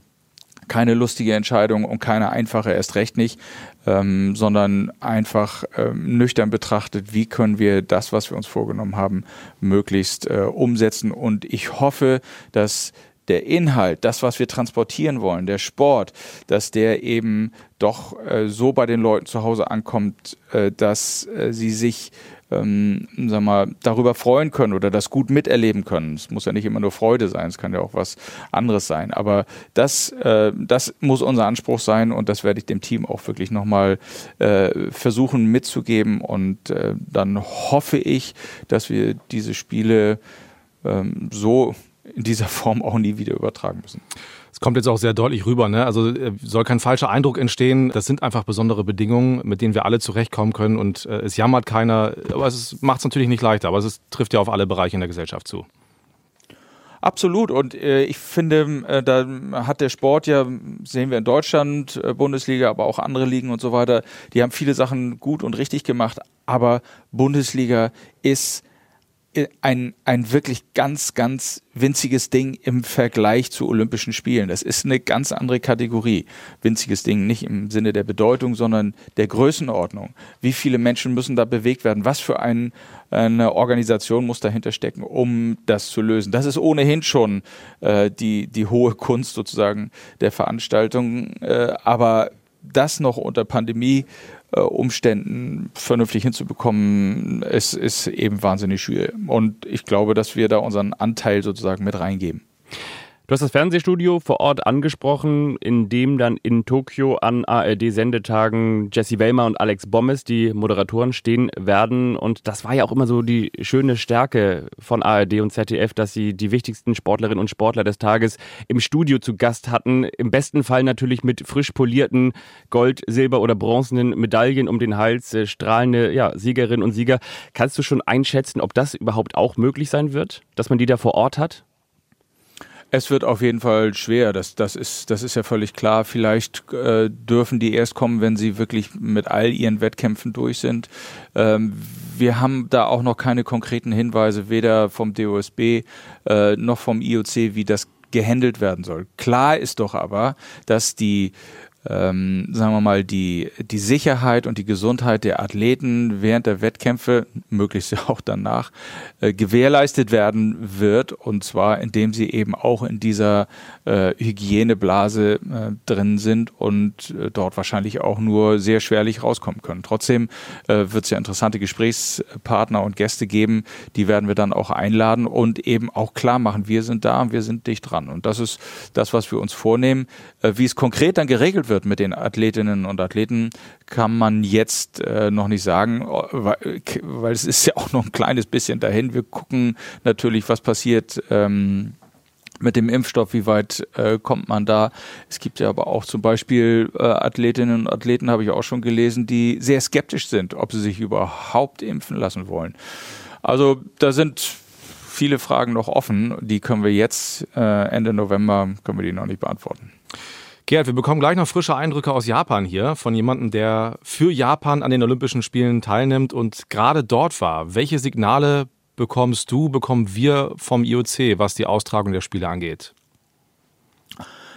keine lustige Entscheidung und keine einfache, erst recht nicht, ähm, sondern einfach ähm, nüchtern betrachtet, wie können wir das, was wir uns vorgenommen haben, möglichst äh, umsetzen. Und ich hoffe, dass der Inhalt, das, was wir transportieren wollen, der Sport, dass der eben doch äh, so bei den Leuten zu Hause ankommt, äh, dass äh, sie sich ähm, sag mal, darüber freuen können oder das gut miterleben können. Es muss ja nicht immer nur Freude sein, es kann ja auch was anderes sein. Aber das, äh, das muss unser Anspruch sein und das werde ich dem Team auch wirklich nochmal äh, versuchen mitzugeben. Und äh, dann hoffe ich, dass wir diese Spiele ähm, so in dieser Form auch nie wieder übertragen müssen. Es kommt jetzt auch sehr deutlich rüber, ne? Also äh, soll kein falscher Eindruck entstehen. Das sind einfach besondere Bedingungen, mit denen wir alle zurechtkommen können und äh, es jammert keiner. Aber es macht es natürlich nicht leichter, aber es trifft ja auf alle Bereiche in der Gesellschaft zu. Absolut. Und äh, ich finde, äh, da hat der Sport ja, sehen wir in Deutschland, äh, Bundesliga, aber auch andere Ligen und so weiter, die haben viele Sachen gut und richtig gemacht. Aber Bundesliga ist ein, ein wirklich ganz, ganz winziges Ding im Vergleich zu Olympischen Spielen. Das ist eine ganz andere Kategorie. Winziges Ding nicht im Sinne der Bedeutung, sondern der Größenordnung. Wie viele Menschen müssen da bewegt werden? Was für ein, eine Organisation muss dahinter stecken, um das zu lösen? Das ist ohnehin schon äh, die, die hohe Kunst sozusagen der Veranstaltung. Äh, aber das noch unter Pandemie Umständen vernünftig hinzubekommen, ist, ist eben wahnsinnig schwierig. Und ich glaube, dass wir da unseren Anteil sozusagen mit reingeben. Du hast das Fernsehstudio vor Ort angesprochen, in dem dann in Tokio an ARD-Sendetagen Jesse Wellmer und Alex Bommes, die Moderatoren, stehen werden. Und das war ja auch immer so die schöne Stärke von ARD und ZDF, dass sie die wichtigsten Sportlerinnen und Sportler des Tages im Studio zu Gast hatten. Im besten Fall natürlich mit frisch polierten Gold-, Silber- oder bronzenen Medaillen um den Hals, äh, strahlende ja, Siegerinnen und Sieger. Kannst du schon einschätzen, ob das überhaupt auch möglich sein wird, dass man die da vor Ort hat? Es wird auf jeden Fall schwer, das, das, ist, das ist ja völlig klar. Vielleicht äh, dürfen die erst kommen, wenn sie wirklich mit all ihren Wettkämpfen durch sind. Ähm, wir haben da auch noch keine konkreten Hinweise, weder vom DOSB äh, noch vom IOC, wie das gehandelt werden soll. Klar ist doch aber, dass die ähm, sagen wir mal, die, die Sicherheit und die Gesundheit der Athleten während der Wettkämpfe, möglichst auch danach, äh, gewährleistet werden wird. Und zwar, indem sie eben auch in dieser äh, Hygieneblase äh, drin sind und äh, dort wahrscheinlich auch nur sehr schwerlich rauskommen können. Trotzdem äh, wird es ja interessante Gesprächspartner und Gäste geben, die werden wir dann auch einladen und eben auch klar machen, wir sind da und wir sind dicht dran. Und das ist das, was wir uns vornehmen. Äh, wie es konkret dann geregelt wird mit den Athletinnen und Athleten, kann man jetzt äh, noch nicht sagen, weil, weil, es ist ja auch noch ein kleines bisschen dahin. Wir gucken natürlich, was passiert. Ähm, mit dem Impfstoff, wie weit äh, kommt man da? Es gibt ja aber auch zum Beispiel äh, Athletinnen und Athleten, habe ich auch schon gelesen, die sehr skeptisch sind, ob sie sich überhaupt impfen lassen wollen. Also da sind viele Fragen noch offen, die können wir jetzt äh, Ende November, können wir die noch nicht beantworten. Gerd, wir bekommen gleich noch frische Eindrücke aus Japan hier von jemandem, der für Japan an den Olympischen Spielen teilnimmt und gerade dort war. Welche Signale bekommst du, bekommen wir vom IOC, was die Austragung der Spiele angeht?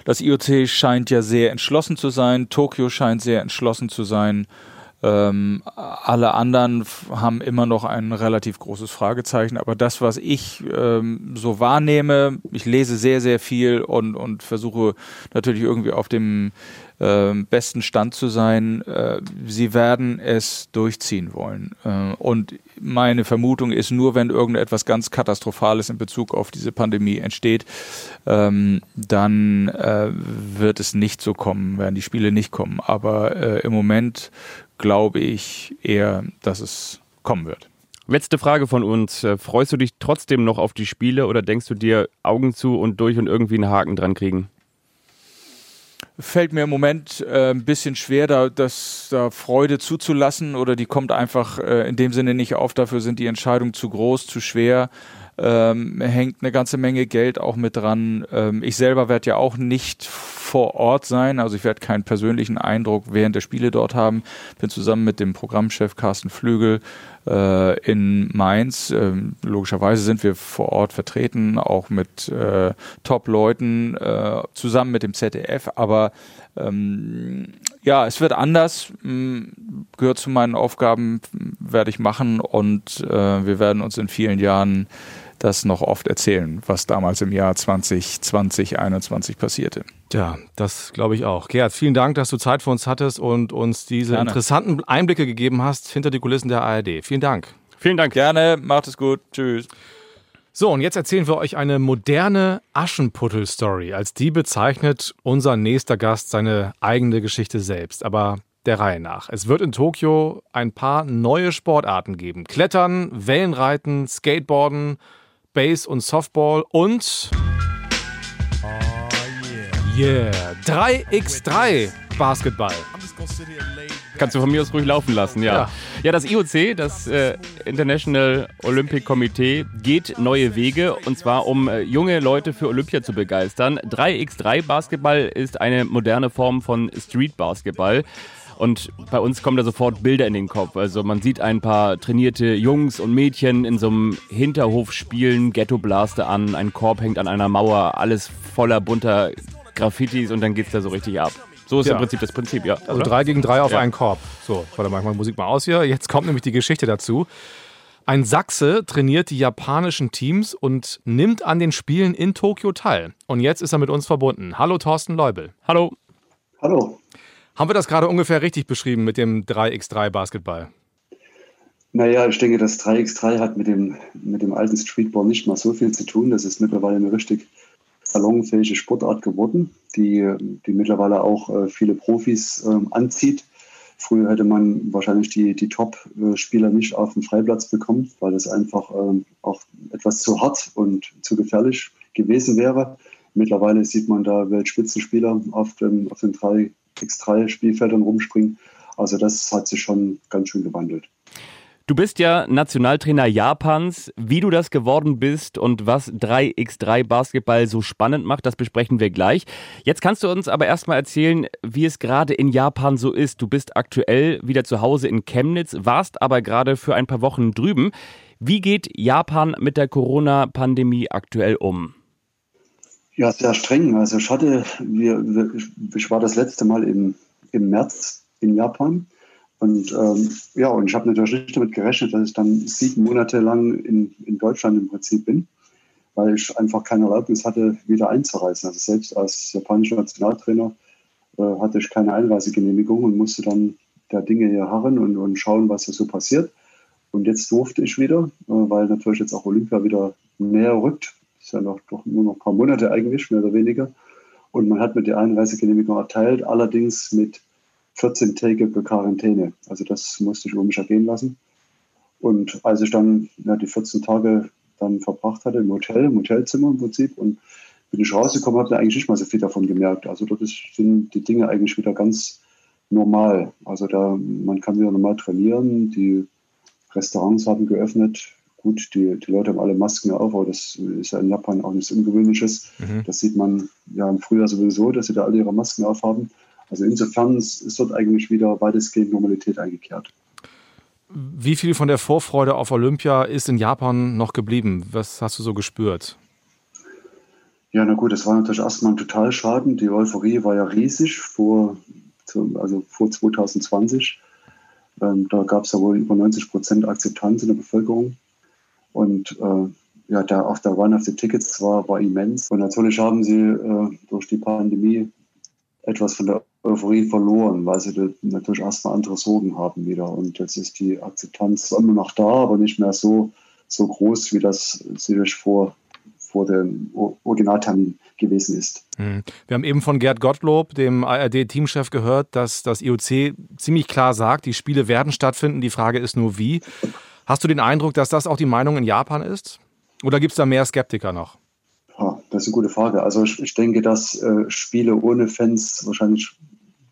Das IOC scheint ja sehr entschlossen zu sein. Tokio scheint sehr entschlossen zu sein. Ähm, alle anderen haben immer noch ein relativ großes Fragezeichen. Aber das, was ich ähm, so wahrnehme, ich lese sehr, sehr viel und, und versuche natürlich irgendwie auf dem äh, besten Stand zu sein. Äh, sie werden es durchziehen wollen. Äh, und meine Vermutung ist, nur wenn irgendetwas ganz Katastrophales in Bezug auf diese Pandemie entsteht, ähm, dann äh, wird es nicht so kommen, werden die Spiele nicht kommen. Aber äh, im Moment glaube ich eher, dass es kommen wird. Letzte Frage von uns. Äh, freust du dich trotzdem noch auf die Spiele oder denkst du dir Augen zu und durch und irgendwie einen Haken dran kriegen? fällt mir im Moment äh, ein bisschen schwer, da, das, da Freude zuzulassen oder die kommt einfach äh, in dem Sinne nicht auf. Dafür sind die Entscheidungen zu groß, zu schwer. Ähm, hängt eine ganze Menge Geld auch mit dran. Ähm, ich selber werde ja auch nicht vor Ort sein, also ich werde keinen persönlichen Eindruck während der Spiele dort haben. Bin zusammen mit dem Programmchef Carsten Flügel äh, in Mainz. Ähm, logischerweise sind wir vor Ort vertreten, auch mit äh, Top-Leuten, äh, zusammen mit dem ZDF, aber ähm, ja, es wird anders, gehört zu meinen Aufgaben, werde ich machen und äh, wir werden uns in vielen Jahren das noch oft erzählen, was damals im Jahr 2020, 2021 passierte. Ja, das glaube ich auch. Gerd, vielen Dank, dass du Zeit für uns hattest und uns diese Gerne. interessanten Einblicke gegeben hast hinter die Kulissen der ARD. Vielen Dank. Vielen Dank. Gerne, macht es gut. Tschüss. So, und jetzt erzählen wir euch eine moderne Aschenputtel-Story. Als die bezeichnet unser nächster Gast seine eigene Geschichte selbst. Aber der Reihe nach. Es wird in Tokio ein paar neue Sportarten geben. Klettern, Wellenreiten, Skateboarden, Base und Softball und... Yeah, 3x3 Basketball. Kannst du von mir aus ruhig laufen lassen, ja. Ja. Ja, das IOC, das äh, International Olympic Committee, geht neue Wege und zwar um äh, junge Leute für Olympia zu begeistern. 3x3 Basketball ist eine moderne Form von Street Basketball. Und bei uns kommen da sofort Bilder in den Kopf. Also man sieht ein paar trainierte Jungs und Mädchen in so einem Hinterhof spielen, Ghetto-Blaste an, ein Korb hängt an einer Mauer, alles voller bunter Graffitis und dann geht's da so richtig ab. So ist Ja. im Prinzip das Prinzip, ja. Also oder? drei gegen drei auf Ja. einen Korb. So, warte mal, ich mach Musik mal aus hier. Jetzt kommt nämlich die Geschichte dazu. Ein Sachse trainiert die japanischen Teams und nimmt an den Spielen in Tokio teil. Und jetzt ist er mit uns verbunden. Hallo Thorsten Leubel. Hallo. Hallo. Haben wir das gerade ungefähr richtig beschrieben mit dem 3x3 Basketball? Naja, ich denke, das 3x3 hat mit dem, mit dem alten Streetball nicht mal so viel zu tun. Das ist mittlerweile eine richtig salonfähige Sportart geworden, die, die mittlerweile auch äh, viele Profis ähm, anzieht. Früher hätte man wahrscheinlich die, die Top-Spieler nicht auf dem Freiplatz bekommen, weil das einfach ähm, auch etwas zu hart und zu gefährlich gewesen wäre. Mittlerweile sieht man da Weltspitzenspieler auf dem, auf dem 3 X3-Spielfeldern rumspringen. Also das hat sich schon ganz schön gewandelt. Du bist ja Nationaltrainer Japans. Wie du das geworden bist und was 3x3 Basketball so spannend macht, das besprechen wir gleich. Jetzt kannst du uns aber erstmal erzählen, wie es gerade in Japan so ist. Du bist aktuell wieder zu Hause in Chemnitz, warst aber gerade für ein paar Wochen drüben. Wie geht Japan mit der Corona-Pandemie aktuell um? Ja, sehr streng. Also ich hatte, wir, wir, ich war das letzte Mal im, im März in Japan. Und ähm, ja, und ich habe natürlich nicht damit gerechnet, dass ich dann sieben Monate lang in, in Deutschland im Prinzip bin, weil ich einfach keine Erlaubnis hatte, wieder einzureisen. Also selbst als japanischer Nationaltrainer äh, hatte ich keine Einreisegenehmigung und musste dann der Dinge hier harren und, und schauen, was hier so passiert. Und jetzt durfte ich wieder, äh, weil natürlich jetzt auch Olympia wieder näher rückt. Ist ja noch doch nur noch ein paar Monate eigentlich, mehr oder weniger. Und man hat mir die Einreisegenehmigung erteilt, allerdings mit 14-tägige Quarantäne. Also das musste ich über mich ergehen lassen. Und als ich dann ja, die 14 Tage dann verbracht hatte im Hotel, im Hotelzimmer im Prinzip, und bin ich rausgekommen, habe da eigentlich nicht mal so viel davon gemerkt. Also dort sind die Dinge eigentlich wieder ganz normal. Also da, man kann wieder normal trainieren, die Restaurants haben geöffnet. Gut, die, die Leute haben alle Masken auf, aber das ist ja in Japan auch nichts Ungewöhnliches. Das sieht man ja im Frühjahr sowieso, dass sie da alle ihre Masken aufhaben. Also insofern ist dort eigentlich wieder weitestgehend Normalität eingekehrt. Wie viel von der Vorfreude auf Olympia ist in Japan noch geblieben? Was hast du so gespürt? Ja, na gut, das war natürlich erstmal ein Totalschaden. Die Euphorie war ja riesig vor, also vor 2020. Ähm, da gab es ja wohl über 90 Prozent Akzeptanz in der Bevölkerung. Und äh, ja, der, auch der Run auf die Tickets war, war immens. Und natürlich haben sie äh, durch die Pandemie etwas von der Euphorie verloren, weil sie natürlich erstmal andere Sorgen haben wieder. Und jetzt ist die Akzeptanz immer noch da, aber nicht mehr so, so groß, wie das sicherlich vor, vor dem Originaltermin gewesen ist. Hm. Wir haben eben von Gerd Gottlob, dem ARD-Teamchef, gehört, dass das IOC ziemlich klar sagt, die Spiele werden stattfinden. Die Frage ist nur, wie. Hast du den Eindruck, dass das auch die Meinung in Japan ist? Oder gibt es da mehr Skeptiker noch? Das ist eine gute Frage. Also ich, ich denke, dass äh, Spiele ohne Fans wahrscheinlich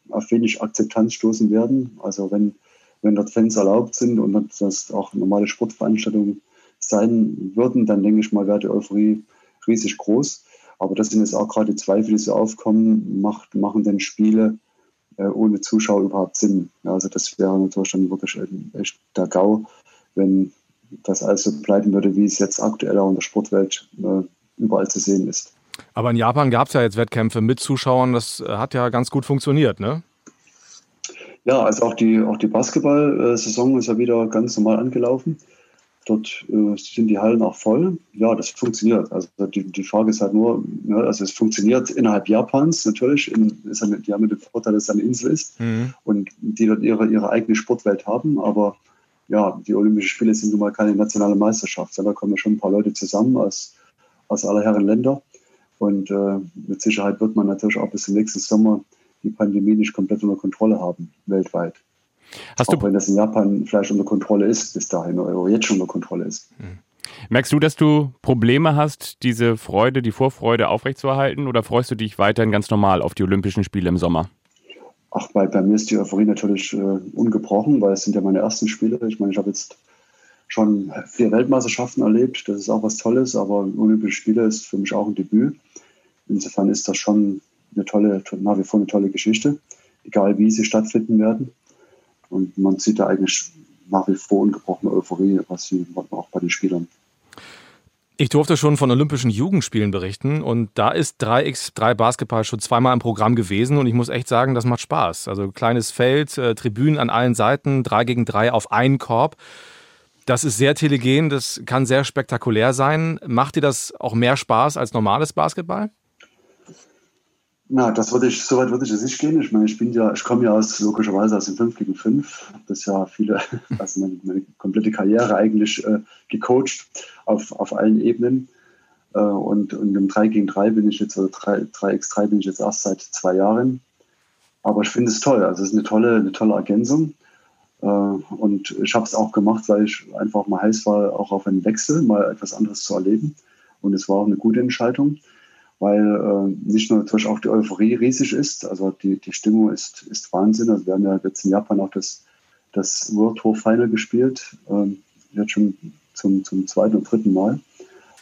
auf wenig Akzeptanz stoßen werden. Also wenn, wenn dort Fans erlaubt sind und das auch normale Sportveranstaltungen sein würden, dann denke ich mal, wäre die Euphorie riesig groß. Aber das sind jetzt auch gerade Zweifel, die so aufkommen, macht, machen denn Spiele äh, ohne Zuschauer überhaupt Sinn? Also das wäre natürlich dann wirklich echt der GAU, wenn das alles so bleiben würde, wie es jetzt aktuell auch in der Sportwelt äh, überall zu sehen ist. Aber in Japan gab es ja jetzt Wettkämpfe mit Zuschauern, das äh, hat ja ganz gut funktioniert, ne? Ja, also auch die, auch die Basketball-Saison ist ja wieder ganz normal angelaufen. Dort äh, sind die Hallen auch voll. Ja, das funktioniert. Also die, die Frage ist halt nur, ja, ne, also es funktioniert innerhalb Japans natürlich. In, ist eine, die haben den Vorteil, dass es eine Insel ist mhm. und die dort ihre, ihre eigene Sportwelt haben. Aber ja, die Olympischen Spiele sind nun mal keine nationale Meisterschaft. Da kommen ja schon ein paar Leute zusammen aus, aus aller Herren Länder. Und äh, mit Sicherheit wird man natürlich auch bis zum nächsten Sommer die Pandemie nicht komplett unter Kontrolle haben, weltweit. Hast auch wenn das in Japan vielleicht unter Kontrolle ist, bis dahin, oder jetzt schon unter Kontrolle ist. Mhm. Merkst du, dass du Probleme hast, diese Freude, die Vorfreude aufrechtzuerhalten oder freust du dich weiterhin ganz normal auf die Olympischen Spiele im Sommer? Ach, bei, bei mir ist die Euphorie natürlich äh, ungebrochen, weil es sind ja meine ersten Spiele. Ich meine, ich habe jetzt schon vier Weltmeisterschaften erlebt. Das ist auch was Tolles, aber Olympische Spiele ist für mich auch ein Debüt. Insofern ist das schon eine tolle, nach wie vor eine tolle Geschichte, egal wie sie stattfinden werden. Und man sieht da eigentlich nach wie vor ungebrochene Euphorie, was sie auch bei den Spielern. Ich durfte schon von Olympischen Jugendspielen berichten und da ist 3x3 Basketball schon zweimal im Programm gewesen und ich muss echt sagen, das macht Spaß. Also kleines Feld, äh, Tribünen an allen Seiten, 3 gegen 3 auf einen Korb. Das ist sehr telegen, das kann sehr spektakulär sein. Macht dir das auch mehr Spaß als normales Basketball? Na, das würde ich, soweit würde ich es nicht gehen. Ich meine, ich bin ja, ich komme ja aus, logischerweise aus dem 5 gegen 5. Das ja viele, also meine, meine komplette Karriere eigentlich äh, gecoacht auf, auf allen Ebenen. Äh, und, und im 3 gegen 3 bin ich jetzt, oder 3, 3x3 bin ich jetzt erst seit zwei Jahren. Aber ich finde es toll. Also es ist eine tolle, eine tolle Ergänzung. Äh, und ich habe es auch gemacht, weil ich einfach mal heiß war, auch auf einen Wechsel, mal etwas anderes zu erleben. Und es war auch eine gute Entscheidung weil äh, nicht nur natürlich auch die Euphorie riesig ist, also die, die Stimmung ist, ist Wahnsinn. Also wir haben ja jetzt in Japan auch das, das World Tour Final gespielt, ähm, jetzt schon zum, zum zweiten und dritten Mal.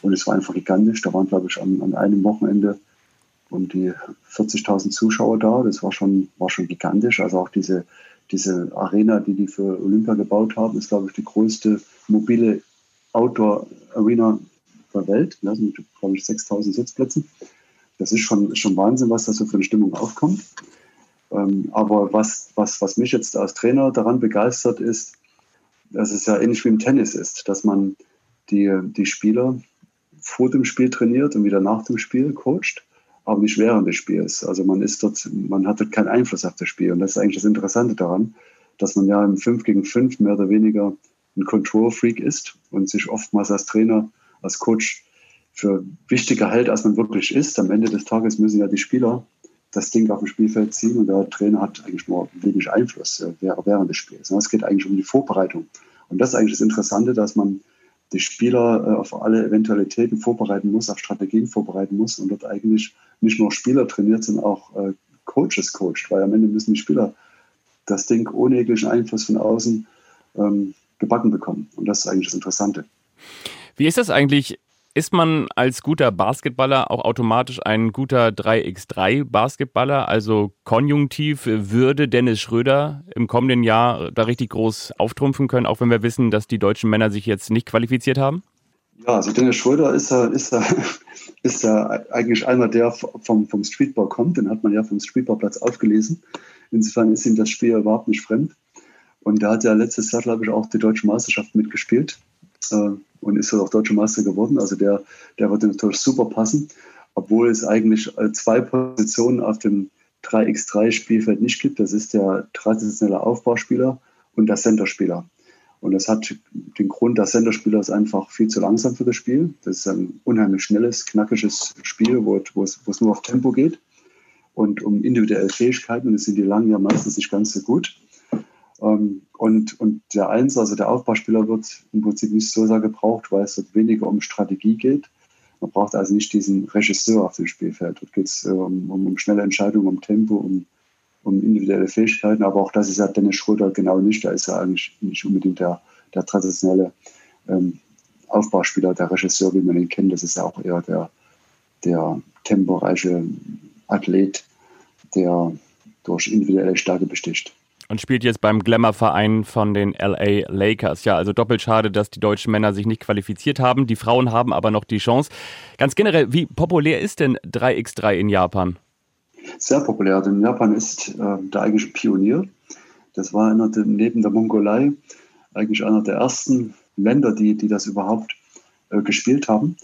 Und es war einfach gigantisch. Da waren, glaube ich, an, an einem Wochenende um die 40.000 Zuschauer da. Das war schon, war schon gigantisch. Also auch diese, diese Arena, die die für Olympia gebaut haben, ist, glaube ich, die größte mobile Outdoor-Arena der Welt, ne, mit, glaube ich, 6000 Sitzplätzen. Das ist schon, schon Wahnsinn, was da so für eine Stimmung aufkommt. Ähm, aber was, was, was mich jetzt als Trainer daran begeistert, ist, dass es ja ähnlich wie im Tennis ist, dass man die, die Spieler vor dem Spiel trainiert und wieder nach dem Spiel coacht, aber nicht während des Spiels. Also man ist dort, man hat dort keinen Einfluss auf das Spiel. Und das ist eigentlich das Interessante daran, dass man ja im 5 gegen 5 mehr oder weniger ein Control-Freak ist und sich oftmals als Trainer als Coach für wichtiger hält, als man wirklich ist. Am Ende des Tages müssen ja die Spieler das Ding auf dem Spielfeld ziehen und der Trainer hat eigentlich nur wenig Einfluss äh, während des Spiels. Es geht eigentlich um die Vorbereitung. Und das ist eigentlich das Interessante, dass man die Spieler äh, auf alle Eventualitäten vorbereiten muss, auf Strategien vorbereiten muss und dort eigentlich nicht nur Spieler trainiert, sondern auch äh, Coaches coacht, weil am Ende müssen die Spieler das Ding ohne jeglichen Einfluss von außen ähm, gebacken bekommen. Und das ist eigentlich das Interessante. Wie ist das eigentlich? Ist man als guter Basketballer auch automatisch ein guter 3x3 Basketballer? Also konjunktiv würde Dennis Schröder im kommenden Jahr da richtig groß auftrumpfen können, auch wenn wir wissen, dass die deutschen Männer sich jetzt nicht qualifiziert haben? Ja, also Dennis Schröder ist ja, ist ist eigentlich einer, der vom, vom Streetball kommt. Den hat man ja vom Streetballplatz aufgelesen. Insofern ist ihm das Spiel überhaupt nicht fremd. Und der hat ja letztes Jahr, glaube ich, auch die deutsche Meisterschaft mitgespielt und ist auch deutscher Meister geworden. Also der, der wird natürlich super passen, obwohl es eigentlich äh, zwei Positionen auf dem 3x3-Spielfeld nicht gibt. Das ist der traditionelle Aufbauspieler und der Centerspieler. Und das hat den Grund, der Centerspieler ist einfach viel zu langsam für das Spiel. Das ist ein unheimlich schnelles, knackiges Spiel, wo, wo, es, wo es nur auf Tempo geht und um individuelle Fähigkeiten. Und das sind die Langen ja meistens nicht ganz so gut. Ähm, und, und der Eins, also der Aufbauspieler, wird im Prinzip nicht so sehr gebraucht, weil es dort weniger um Strategie geht, Man braucht also nicht diesen Regisseur auf dem Spielfeld. Dort geht es äh, um, um, schnelle Entscheidungen, um Tempo, um, um individuelle Fähigkeiten. Aber auch das ist ja Dennis Schröder genau nicht. Da ist er eigentlich nicht unbedingt der, der traditionelle ähm, Aufbauspieler, der Regisseur, wie man ihn kennt. Das ist ja auch eher der, der temporeiche Athlet, der durch individuelle Stärke besticht und spielt jetzt beim Glamour-Verein von den LA Lakers. Ja, also doppelt schade, dass die deutschen Männer sich nicht qualifiziert haben. Die Frauen haben aber noch die Chance. Ganz generell, wie populär ist denn 3x3 in Japan? Sehr populär, denn Japan ist äh, der eigentliche Pionier. Das war einer, neben der Mongolei eigentlich einer der ersten Länder, die, die das überhaupt äh, gespielt haben,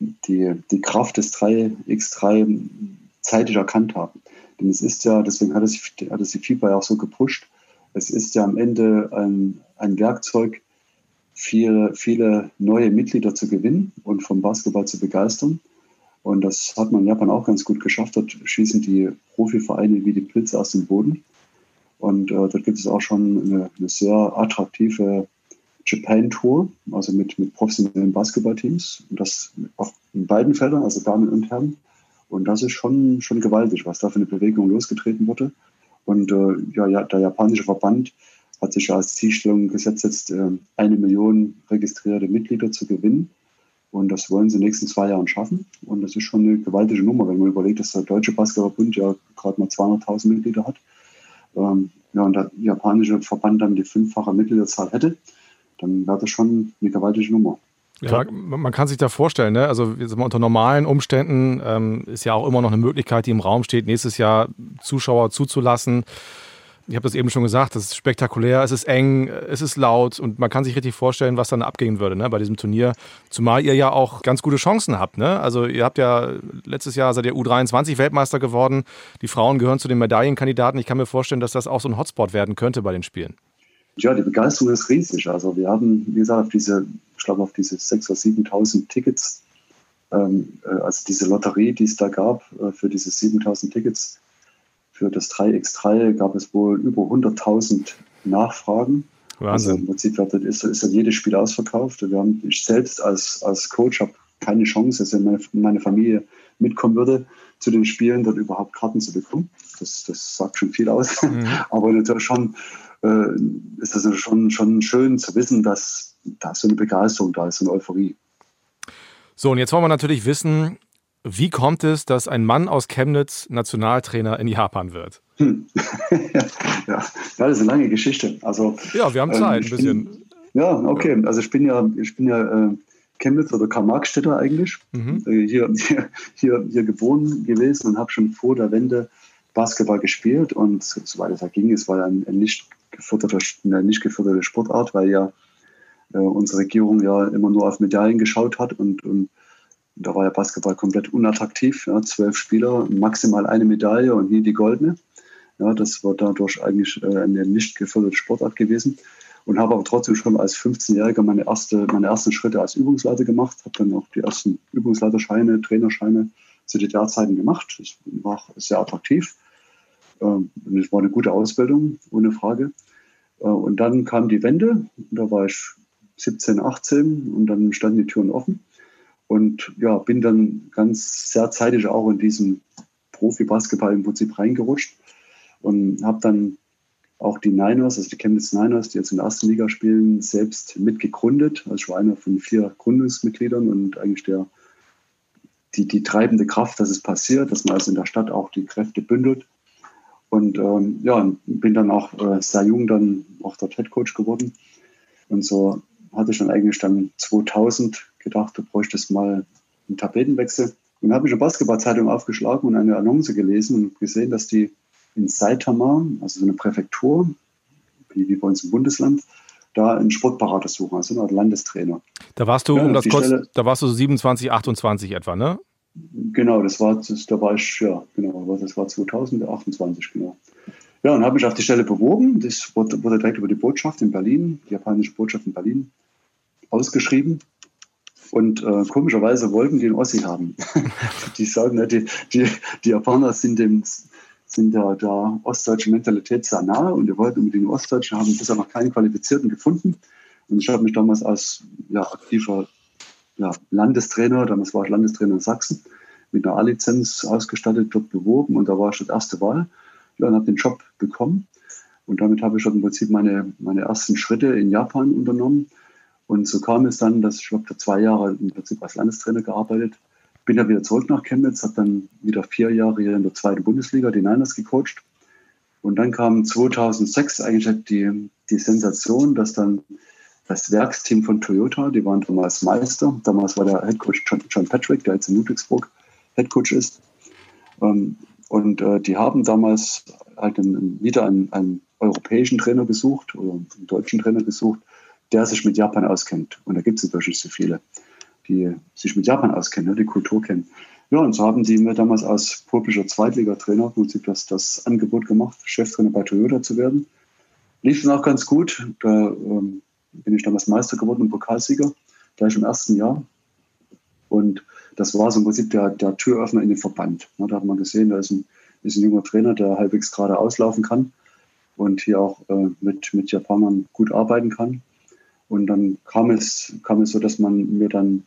die die Kraft des 3x3 zeitig erkannt haben. Denn es ist ja, deswegen hat es, hat es die FIBA ja auch so gepusht, es ist ja am Ende ein, ein Werkzeug, viele, viele neue Mitglieder zu gewinnen und vom Basketball zu begeistern. Und das hat man in Japan auch ganz gut geschafft. Dort schießen die Profivereine wie die Blitze aus dem Boden. Und äh, dort gibt es auch schon eine, eine sehr attraktive Japan-Tour, also mit, mit professionellen Basketballteams. Und das auf beiden Feldern, also Damen und Herren. Und das ist schon, schon gewaltig, was da für eine Bewegung losgetreten wurde. Und äh, ja, ja, der japanische Verband hat sich als Zielstellung gesetzt, jetzt äh, eine Million registrierte Mitglieder zu gewinnen. Und das wollen sie in den nächsten zwei Jahren schaffen. Und das ist schon eine gewaltige Nummer, wenn man überlegt, dass der Deutsche Basketballbund ja gerade mal 200.000 Mitglieder hat. Ähm, ja, und der japanische Verband dann die fünffache Mitgliederzahl hätte, dann wäre das schon eine gewaltige Nummer. Ja, man kann sich da vorstellen, ne? also unter normalen Umständen ähm, ist ja auch immer noch eine Möglichkeit, die im Raum steht, nächstes Jahr Zuschauer zuzulassen. Ich habe das eben schon gesagt, das ist spektakulär, es ist eng, es ist laut und man kann sich richtig vorstellen, was dann abgehen würde ne, bei diesem Turnier. Zumal ihr ja auch ganz gute Chancen habt. Ne? Also ihr habt ja letztes Jahr seid ihr U23 Weltmeister geworden. Die Frauen gehören zu den Medaillenkandidaten. Ich kann mir vorstellen, dass das auch so ein Hotspot werden könnte bei den Spielen. Ja, die Begeisterung ist riesig. Also wir haben, wie gesagt, auf diese, ich glaube, auf diese 6.000 oder 7.000 Tickets, ähm, äh, also diese Lotterie, die es da gab, äh, für diese 7.000 Tickets, für das 3x3 gab es wohl über 100.000 Nachfragen. Wahnsinn. Also im Prinzip ist, ist dann jedes Spiel ausverkauft. Wir haben, ich selbst als, als Coach habe keine Chance, dass meine, meine Familie mitkommen würde zu den Spielen, dort überhaupt Karten zu bekommen. Das, das sagt schon viel aus. Mhm. Aber natürlich schon äh, ist es schon, schon schön zu wissen, dass da so eine Begeisterung da ist, so eine Euphorie. So, und jetzt wollen wir natürlich wissen, wie kommt es, dass ein Mann aus Chemnitz Nationaltrainer in Japan wird? Hm. ja, das ist eine lange Geschichte. Also, ja, wir haben Zeit, ähm, ein bisschen. Bin, ja, okay. Also ich bin ja, ich bin ja äh, Chemnitz oder Karl-Marx-Städter eigentlich. Mhm. Äh, hier, hier, hier, hier geboren gewesen und habe schon vor der Wende Basketball gespielt. Und soweit es da ging, es war ein, ein nicht geförderte, eine nicht geförderte Sportart, weil ja äh, unsere Regierung ja immer nur auf Medaillen geschaut hat und, und da war ja Basketball komplett unattraktiv. Ja, zwölf Spieler, maximal eine Medaille und nie die goldene. Ja, das war dadurch eigentlich äh, eine nicht geförderte Sportart gewesen. Und habe aber trotzdem schon als 15-Jähriger meine, erste, meine ersten Schritte als Übungsleiter gemacht, habe dann auch die ersten Übungsleiterscheine, Trainerscheine zu DDR-Zeiten gemacht. Das war sehr attraktiv. Ähm, es war eine gute Ausbildung, ohne Frage. Äh, und dann kam die Wende, da war ich 17, 18 und dann standen die Türen offen. Und ja, bin dann ganz sehr zeitig auch in diesen Profi-Basketball im Prinzip reingerutscht und habe dann auch die Niners, also die Chemnitz Niners, die jetzt in der ersten Liga spielen, selbst mitgegründet. Also ich war einer von vier Gründungsmitgliedern und eigentlich der, die, die treibende Kraft, dass es passiert, dass man also in der Stadt auch die Kräfte bündelt. Und ähm, ja, bin dann auch äh, sehr jung dann auch dort Head Coach geworden. Und so hatte ich dann eigentlich dann 2000 gedacht, du bräuchtest mal einen Tapetenwechsel. Und habe ich eine Basketballzeitung aufgeschlagen und eine Annonce gelesen und gesehen, dass die in Saitama, also so eine Präfektur, wie, wie bei uns im Bundesland, da einen Sportberater suchen, also eine Art Landestrainer. Da warst du, ja, um das kurz, Stelle, da warst du 27, 28 etwa, ne? Genau, das war, das, da war ich, ja, genau, das war 2028, genau. Ja, und habe mich auf die Stelle beworben. Das wurde, wurde, direkt über die Botschaft in Berlin, die japanische Botschaft in Berlin, ausgeschrieben. Und äh, komischerweise wollten die einen Ossi haben. die sagen, ne, die, die, die Japaner sind, dem, sind der, der ostdeutschen Mentalität sehr nahe und wir wollten unbedingt einen Ostdeutschen haben bisher noch keinen Qualifizierten gefunden. Und ich habe mich damals als ja, aktiver ja, Landestrainer, damals war ich Landestrainer in Sachsen, mit einer A-Lizenz ausgestattet, dort beworben und da war ich die erste Wahl. Ja, und habe den Job bekommen. Und damit habe ich im Prinzip meine, meine ersten Schritte in Japan unternommen. Und so kam es dann, dass ich da zwei Jahre im Prinzip als Landestrainer gearbeitet. Bin dann wieder zurück nach Chemnitz, habe dann wieder vier Jahre hier in der zweiten Bundesliga die Niners gecoacht. Und dann kam 2006 eigentlich die, die Sensation, dass dann das Werksteam von Toyota, die waren damals Meister. Damals war der Headcoach John, John Patrick, der jetzt in Ludwigsburg Headcoach ist. Ähm, und äh, die haben damals halt einen, wieder einen, einen, europäischen Trainer gesucht oder einen deutschen Trainer gesucht, der sich mit Japan auskennt. Und da gibt es natürlich so viele, die sich mit Japan auskennen, die Kultur kennen. Ja, und so haben die mir damals als publischer Zweitligatrainer Prinzip das, das Angebot gemacht, Cheftrainer bei Toyota zu werden. Lief dann auch ganz gut. Da ähm, bin ich damals Meister geworden und Pokalsieger, gleich im ersten Jahr. Und das war so im Prinzip der, der Türöffner in den Verband. Da hat man gesehen, da ist ein, ist ein junger Trainer, der halbwegs gerade auslaufen kann und hier auch äh, mit, mit Japanern gut arbeiten kann. Und dann kam es, kam es so, dass man mir dann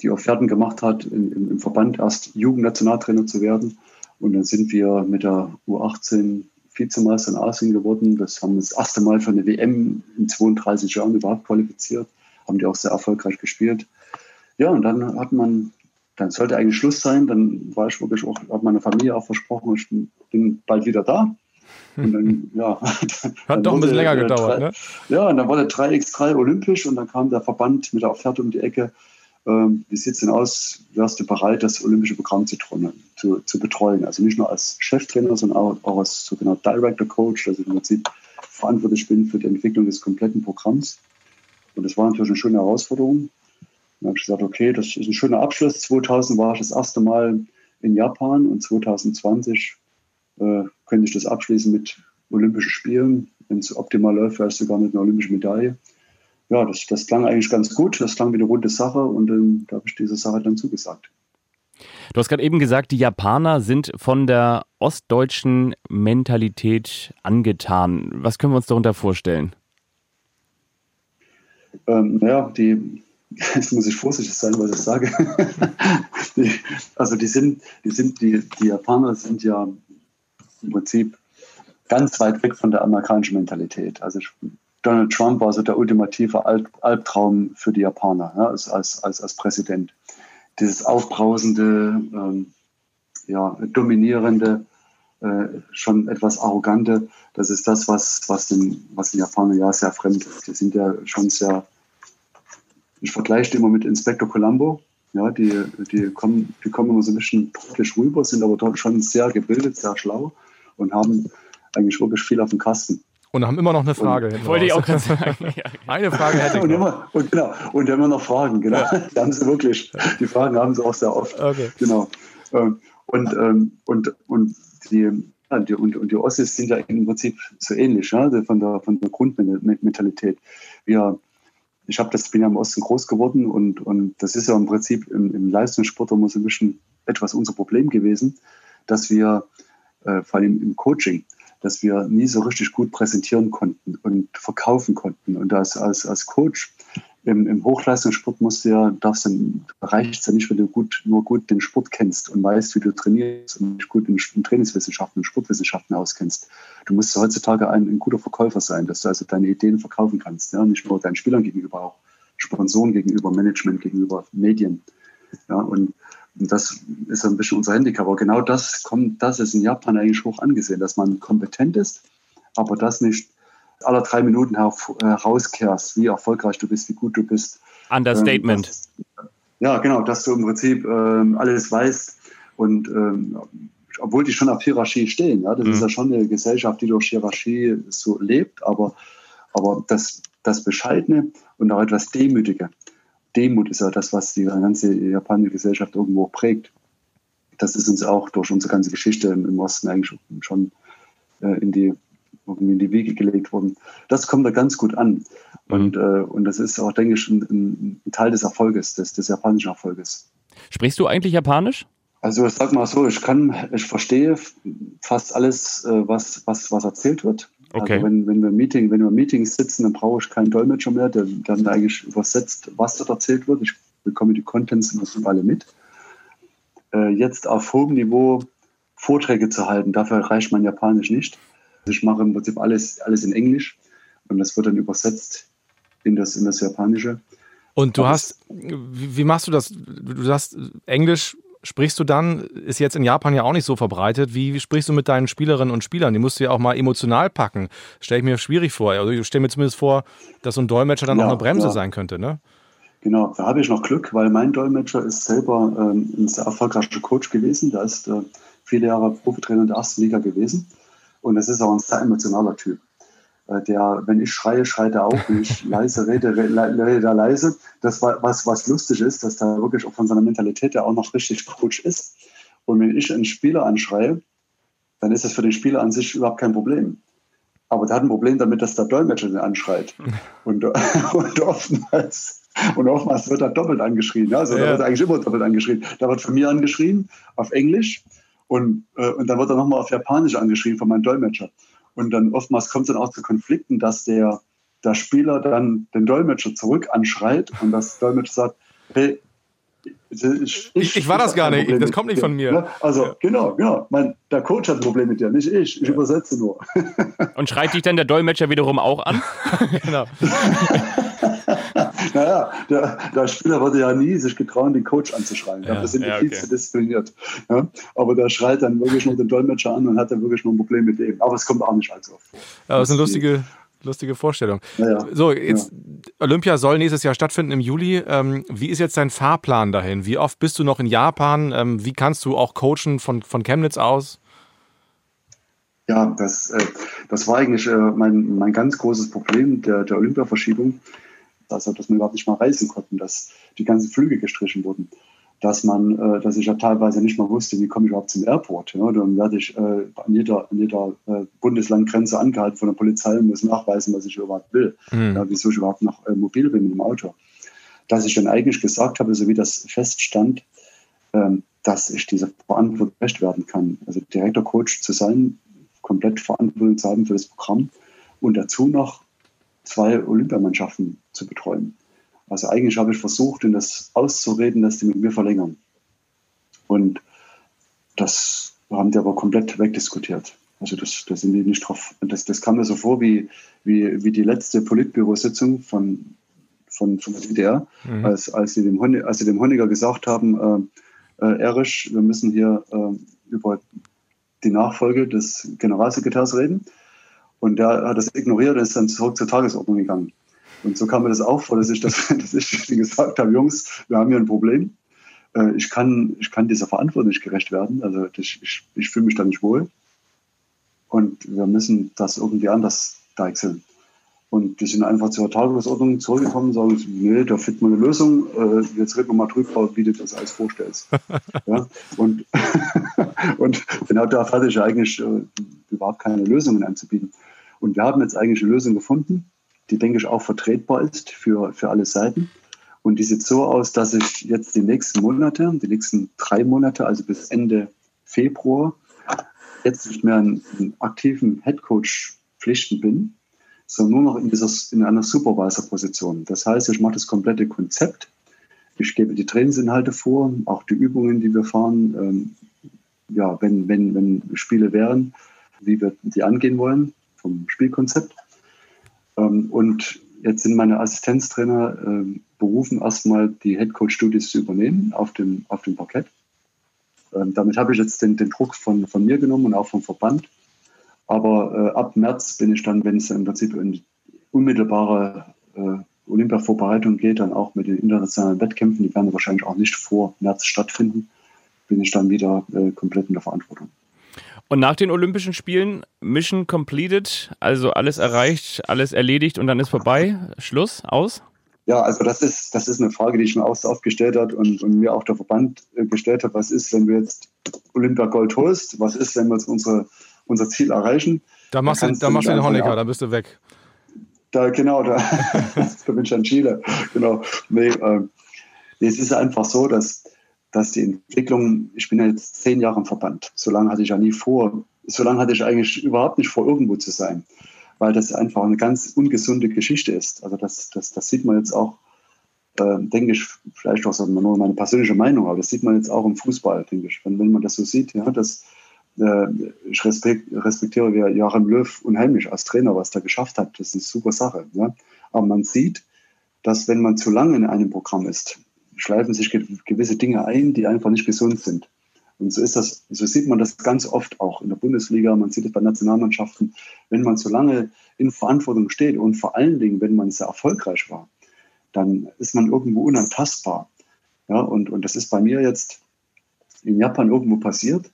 die Offerten gemacht hat, in, im, im Verband erst Jugendnationaltrainer zu werden. Und dann sind wir mit der U18 Vizemeister in Asien geworden. Das haben wir das erste Mal für eine WM in 32 Jahren überhaupt qualifiziert. Haben die auch sehr erfolgreich gespielt. Ja, und dann hat man, dann sollte eigentlich Schluss sein. Dann war ich wirklich auch, hat meine Familie auch versprochen, ich bin bald wieder da. Und dann, ja. Hat doch ein bisschen länger gedauert, drei, ne? Ja, und dann wurde 3x3 olympisch und dann kam der Verband mit der Offerte um die Ecke. Ähm, wie sieht es denn aus? Wärst du bereit, das olympische Programm zu, zu, zu betreuen? Also nicht nur als Cheftrainer, sondern auch, auch als sogenannter Director Coach, dass ich im Prinzip verantwortlich bin für die Entwicklung des kompletten Programms. Und das war natürlich eine schöne Herausforderung. Dann habe ich gesagt, okay, das ist ein schöner Abschluss. 2000 war ich das erste Mal in Japan und 2020 äh, könnte ich das abschließen mit Olympischen Spielen. Wenn es optimal läuft, vielleicht sogar mit einer olympischen Medaille ja, das, das klang eigentlich ganz gut. Das klang wie eine runde Sache und ähm, da habe ich diese Sache dann zugesagt. Du hast gerade eben gesagt, die Japaner sind von der ostdeutschen Mentalität angetan. Was können wir uns darunter vorstellen? Ähm, ja, die, jetzt muss ich vorsichtig sein, was ich sage. die, also die sind, die sind, die, die Japaner sind ja im Prinzip ganz weit weg von der amerikanischen Mentalität. Also ich Donald Trump war so der ultimative Albtraum für die Japaner ja, als, als, als, Präsident. Dieses aufbrausende, ähm, ja, dominierende, äh, schon etwas arrogante, das ist das, was, was, den, was den Japanern ja sehr fremd ist. Die sind ja schon sehr, ich vergleiche die immer mit Inspector Colombo. Ja, die, die, kommen, die kommen immer so ein bisschen deutlich rüber, sind aber dort schon sehr gebildet, sehr schlau und haben eigentlich wirklich viel auf dem Kasten. Und haben immer noch eine Frage. Und, wollte ich auch gerade sagen. eine Frage hätte ich und immer, und, genau, und immer noch Fragen, genau. Ja. Die haben sie wirklich. Die Fragen haben sie auch sehr oft. Okay. Genau. Ähm, und, ähm, und, und die, die, und, und die Ossis sind ja im Prinzip so ähnlich, ja, von, der, von der Grundmentalität. Wir, ich habe das, bin ja im Osten groß geworden und, und das ist ja im Prinzip im, im Leistungssport immer so ein bisschen etwas unser Problem gewesen, dass wir äh, vor allem im Coaching, dass wir nie so richtig gut präsentieren konnten und verkaufen konnten. Und als, als, als Coach im, im Hochleistungssport musst du ja, darfst dann, reicht ja nicht, wenn du gut, nur gut den Sport kennst und weißt, wie du trainierst und dich gut in, in Trainingswissenschaften und Sportwissenschaften auskennst. Du musst heutzutage ein, ein, guter Verkäufer sein, dass du also deine Ideen verkaufen kannst. Ja? Nicht nur deinen Spielern gegenüber, auch Sponsoren gegenüber, Management gegenüber, Medien. Ja? Und und das ist ein bisschen unser Handicap. Aber genau das kommt, das ist in Japan eigentlich hoch angesehen, dass man kompetent ist, aber das nicht alle drei Minuten herauskehrst, wie erfolgreich du bist, wie gut du bist. Understatement. Ähm, ja, genau, dass du im Prinzip ähm, alles weißt und ähm, obwohl die schon auf Hierarchie stehen. Ja, das mhm. ist ja schon eine Gesellschaft, die durch Hierarchie so lebt, aber, aber das, das Bescheidene und auch etwas Demütige, Demut ist ja das, was die ganze japanische Gesellschaft irgendwo prägt. Das ist uns auch durch unsere ganze Geschichte im Osten eigentlich schon äh, in, die, in die Wege gelegt worden. Das kommt da ganz gut an. Und, mhm. äh, und das ist auch, denke ich, ein, ein Teil des Erfolges, des, des japanischen Erfolges. Sprichst du eigentlich Japanisch? Also ich sag mal so, ich kann, ich verstehe fast alles, äh, was, was, was erzählt wird. Okay. Also wenn, wenn wir Meeting, wenn wir Meetings sitzen, dann brauche ich keinen Dolmetscher mehr, der dann eigentlich übersetzt, was dort erzählt wird. Ich bekomme die Contents im alle mit. Äh, jetzt auf hohem Niveau Vorträge zu halten, dafür reicht mein Japanisch nicht. Also ich mache im Prinzip alles, alles in Englisch und das wird dann übersetzt in das, in das Japanische. Und du hast, wie, machst du das? Du sagst, Englisch sprichst du dann, ist jetzt in Japan ja auch nicht so verbreitet. Wie, sprichst du mit deinen Spielerinnen und Spielern? Die musst du ja auch mal emotional packen. Stelle ich mir schwierig vor. Also ich stelle mir zumindest vor, dass so ein Dolmetscher dann ja, auch eine Bremse ja. sein könnte, ne? Genau, da habe ich noch Glück, weil mein Dolmetscher ist selber ähm, ein sehr erfolgreicher Coach gewesen. Da ist äh, viele Jahre Profitrainer in der ersten Liga gewesen. Und das ist auch ein sehr emotionaler Typ. Äh, der, wenn ich schreie, schreit er auch. Wenn ich leise rede, rede er leise. Das war was, was lustig ist, dass er wirklich auch von seiner Mentalität ja auch noch richtig Coach ist. Und wenn ich einen Spieler anschreie, dann ist das für den Spieler an sich überhaupt kein Problem. Aber der hat ein Problem damit, dass der Dolmetscher den anschreit. Und, und oftmals und oftmals wird er doppelt angeschrien. Also ja. da wird er eigentlich immer doppelt angeschrien. Da wird von mir angeschrien auf Englisch und, äh, und dann wird er nochmal auf Japanisch angeschrien von meinem Dolmetscher. Und dann oftmals kommt es dann auch zu Konflikten, dass der, der Spieler dann den Dolmetscher zurück anschreit und das Dolmetscher sagt, hey, ich, ich, ich war das gar nicht, das kommt nicht von mir. Ne? Also ja. genau, genau. Mein, der Coach hat ein Problem mit dir, nicht ich. Ich ja. übersetze nur. Und schreit dich dann der Dolmetscher wiederum auch an? genau. naja, der, der, Spieler würde ja nie sich getrauen, den Coach anzuschreien. Ja, das sind ja, viel okay. zu diszipliniert. Ja? Aber der schreit dann wirklich nur den Dolmetscher an und hat dann wirklich nur ein Problem mit dem. Aber es kommt auch nicht allzu oft vor. Ja, das ist eine lustige, lustige Vorstellung. Ja, so, jetzt Olympia soll nächstes Jahr stattfinden im Juli. Ähm, wie ist jetzt dein Fahrplan dahin? Wie oft bist du noch in Japan? Ähm, wie kannst du auch coachen von, von Chemnitz aus? Ja, das, äh, das war eigentlich äh, mein, mein ganz großes Problem der, der Olympiaverschiebung also dass wir überhaupt nicht mal reisen konnten, dass die ganzen Flüge gestrichen wurden, dass man, äh, dass ich ja teilweise nicht mal wusste, wie komme ich überhaupt zum Airport. Ja? Dann werde ich äh, an jeder, an jeder äh, Bundeslandgrenze angehalten von der Polizei und muss nachweisen, was ich überhaupt will, mhm. ja, wieso ich überhaupt noch äh, mobil bin mit dem Auto. Dass ich dann eigentlich gesagt habe, so wie das feststand, ähm, dass ich dieser Verantwortung gerecht werden kann. Also direkter Coach zu sein, komplett Verantwortung zu haben für das Programm und dazu noch zwei Olympiamannschaften zu betreuen. Also eigentlich habe ich versucht, ihnen das auszureden, dass die mit mir verlängern. Und das haben die aber komplett wegdiskutiert. Also das, das sind die nicht drauf. Das, das kam mir so vor wie, wie, wie die letzte Politbürositzung von, von, von der DDR, mhm. als, als, sie dem Honecker, als sie dem Honecker gesagt haben, äh, äh, Erich, wir müssen hier äh, über die Nachfolge des Generalsekretärs reden. Und der hat das ignoriert und ist dann zurück zur Tagesordnung gegangen. Und so kam mir das auch vor, dass ich, das, dass ich gesagt habe, Jungs, wir haben hier ein Problem. Äh, ich kann, ich kann dieser Verantwortung nicht gerecht werden. Also ich, ich, ich fühle mich da nicht wohl. Und wir müssen das irgendwie anders deichseln. Und die sind einfach zur Tagesordnung zurückgekommen und sagen, nee, da findet man eine Lösung. Äh, jetzt reden wir mal drüber, wie du das alles vorstellst. ja? und, und genau da hatte ich eigentlich äh, überhaupt keine Lösungen anzubieten. Und wir haben jetzt eigentlich eine Lösung gefunden, die, denke ich, auch vertretbar ist für, für alle Seiten. Und die sieht so aus, dass ich jetzt die nächsten Monate, die nächsten drei Monate, also bis Ende Februar, jetzt nicht mehr in, in aktiven Headcoach-Pflichten bin, sondern nur noch in, dieser, in einer Supervisor-Position. Das heißt, ich mache das komplette Konzept. Ich gebe die Trainingsinhalte vor, auch die Übungen, die wir fahren, ähm, ja, wenn, wenn, wenn Spiele wären, wie wir die angehen wollen vom Spielkonzept. Ähm, und jetzt sind meine Assistenztrainer äh, berufen, erstmal die Headcoach-Studies zu übernehmen auf dem, auf dem Parkett. Ähm, damit habe ich jetzt den, den Druck von, von mir genommen und auch vom Verband. Aber äh, ab März bin ich dann, wenn es im Prinzip in unmittelbare äh, Olympia-Vorbereitung geht, dann auch mit den internationalen Wettkämpfen, die werden wahrscheinlich auch nicht vor März stattfinden, bin ich dann wieder äh, komplett in der Verantwortung. Und nach den Olympischen Spielen, Mission completed, also alles erreicht, alles erledigt und dann ist vorbei, Schluss, aus? Ja, also das ist, das ist eine Frage, die ich mir auch so oft gestellt habe und, und mir auch der Verband äh, gestellt hat. Was ist, wenn du jetzt Olympia Gold holst? Was ist, wenn wir jetzt unsere, unser Ziel erreichen? Da machst, du, da machst du den Honecker, da bist du weg. Da, genau, da, da bin ich an Chile. Genau. Nee, äh, nee, es ist einfach so, dass dass die Entwicklung, ich bin ja jetzt zehn Jahre im Verband, so lange hatte ich ja nie vor, so lange hatte ich eigentlich überhaupt nicht vor, irgendwo zu sein, weil das einfach eine ganz ungesunde Geschichte ist. Also das, das, das sieht man jetzt auch äh, denke ich, vielleicht auch nur meine persönliche Meinung, aber das sieht man jetzt auch im Fußball, denke ich. Wenn, wenn man das so sieht, ja, das, äh, ich respekt, respektiere ja Joachim Löw unheimlich als Trainer, was er geschafft hat. Das ist eine super Sache. Ja. Aber man sieht, dass wenn man zu lange in einem Programm ist, schleifen sich gewisse Dinge ein, die einfach nicht gesund sind. Und so ist das, so sieht man das ganz oft auch in der Bundesliga, man sieht es bei Nationalmannschaften, wenn man zu lange in Verantwortung steht und vor allen Dingen, wenn man sehr erfolgreich war, dann ist man irgendwo unantastbar. Ja, und, und das ist bei mir jetzt in Japan irgendwo passiert,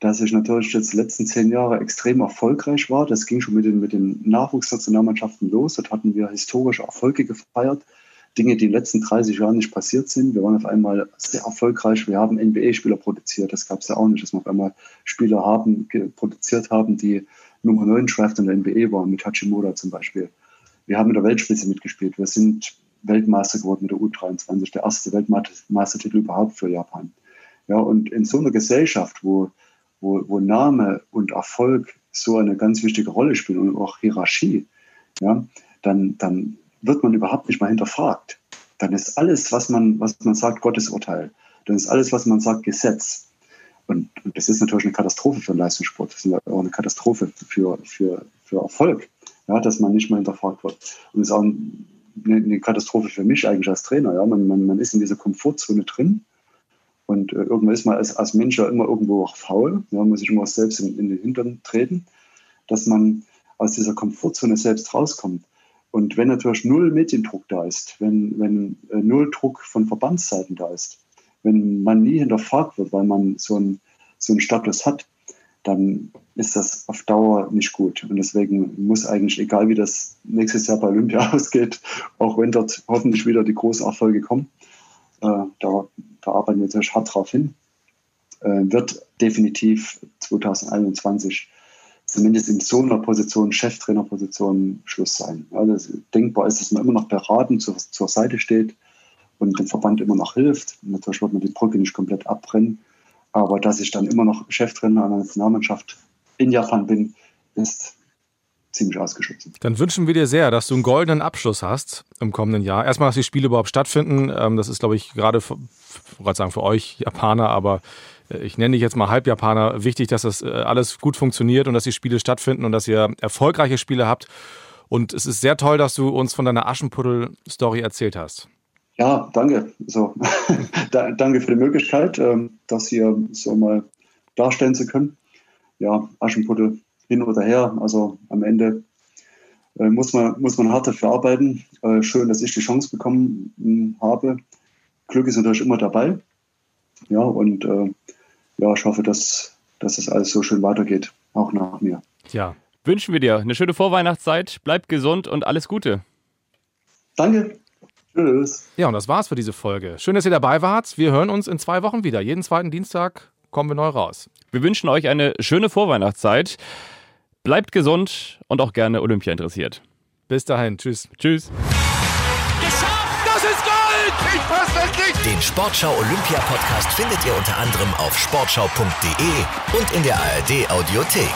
dass ich natürlich jetzt die letzten zehn Jahre extrem erfolgreich war. Das ging schon mit den, mit den Nachwuchsnationalmannschaften los. Dort hatten wir historische Erfolge gefeiert. Dinge, die in den letzten 30 Jahren nicht passiert sind. Wir waren auf einmal sehr erfolgreich. Wir haben NBA-Spieler produziert. Das gab es ja auch nicht, dass wir auf einmal Spieler haben, produziert haben, die Nummer 9 Draft in der NBA waren, mit Hachimura zum Beispiel. Wir haben in der Weltspitze mitgespielt. Wir sind Weltmeister geworden mit der U23, der erste Weltmeistertitel überhaupt für Japan. Ja, und in so einer Gesellschaft, wo, wo, wo Name und Erfolg so eine ganz wichtige Rolle spielen und auch Hierarchie, ja, dann, dann wird man überhaupt nicht mal hinterfragt. Dann ist alles, was man, was man sagt, Gottesurteil. Dann ist alles, was man sagt, Gesetz. Und, und das ist natürlich eine Katastrophe für den Leistungssport. Das ist auch eine Katastrophe für, für, für Erfolg, ja, dass man nicht mal hinterfragt wird. Und es ist auch eine, eine, Katastrophe für mich eigentlich als Trainer. Ja. Man, man, man ist in dieser Komfortzone drin. Und äh, irgendwann ist man als, als Mensch ja immer irgendwo auch faul. Ja, man muss sich immer selbst in, in den Hintern treten, dass man aus dieser Komfortzone selbst rauskommt. Und wenn natürlich null Mediendruck da ist, wenn, wenn äh, null Druck von Verbandsseiten da ist, wenn man nie hinterfragt wird, weil man so, ein, so einen Status hat, dann ist das auf Dauer nicht gut. Und deswegen muss eigentlich, egal wie das nächstes Jahr bei Olympia ausgeht, auch wenn dort hoffentlich wieder die großen Erfolge kommen, äh, da, da, arbeiten wir natürlich hart drauf hin, äh, wird definitiv 2021 zumindest in so einer Position, Cheftrainerposition, Schluss sein. Also denkbar ist, dass man immer noch beratend zur, zur Seite steht und dem Verband immer noch hilft. Natürlich wird man die Brücke nicht komplett abbrennen, aber dass ich dann immer noch Cheftrainer einer Nationalmannschaft in Japan bin, ist ziemlich ausgeschlossen. Dann wünschen wir dir sehr, dass du einen goldenen Abschluss hast im kommenden Jahr. Erstmal, dass die Spiele überhaupt stattfinden. Ähm, das ist, glaube ich, gerade für, ich sagen, für euch Japaner, aber ich nenne dich jetzt mal Halbjapaner, wichtig, dass das äh, alles gut funktioniert und dass die Spiele stattfinden und dass ihr erfolgreiche Spiele habt. Und es ist sehr toll, dass du uns von deiner Aschenputtel-Story erzählt hast. Ja, danke. So, danke für die Möglichkeit, ähm, das hier so mal darstellen zu können. Ja, Aschenputtel hin oder her. Also am Ende äh, muss, man, muss man hart dafür arbeiten. schön, dass ich die Chance bekommen hm, habe. Glück ist natürlich immer dabei. Ja, und äh, ja, ich hoffe, dass, dass das alles so schön weitergeht, auch nach mir. Ja, wünschen wir dir eine schöne Vorweihnachtszeit, bleib gesund und alles Gute. Danke. Tschüss. Ja, und das war's für diese Folge. Schön, dass ihr dabei wart. Wir hören uns in zwei Wochen wieder. Jeden zweiten Dienstag kommen wir neu raus. Wir wünschen euch eine schöne Vorweihnachtszeit. Bleibt gesund und auch gerne Olympia interessiert. Bis dahin. Tschüss. Tschüss. Ich fass das nicht! Den Sportschau Olympia Podcast findet ihr unter anderem auf sportschau.de und in der ARD Audiothek.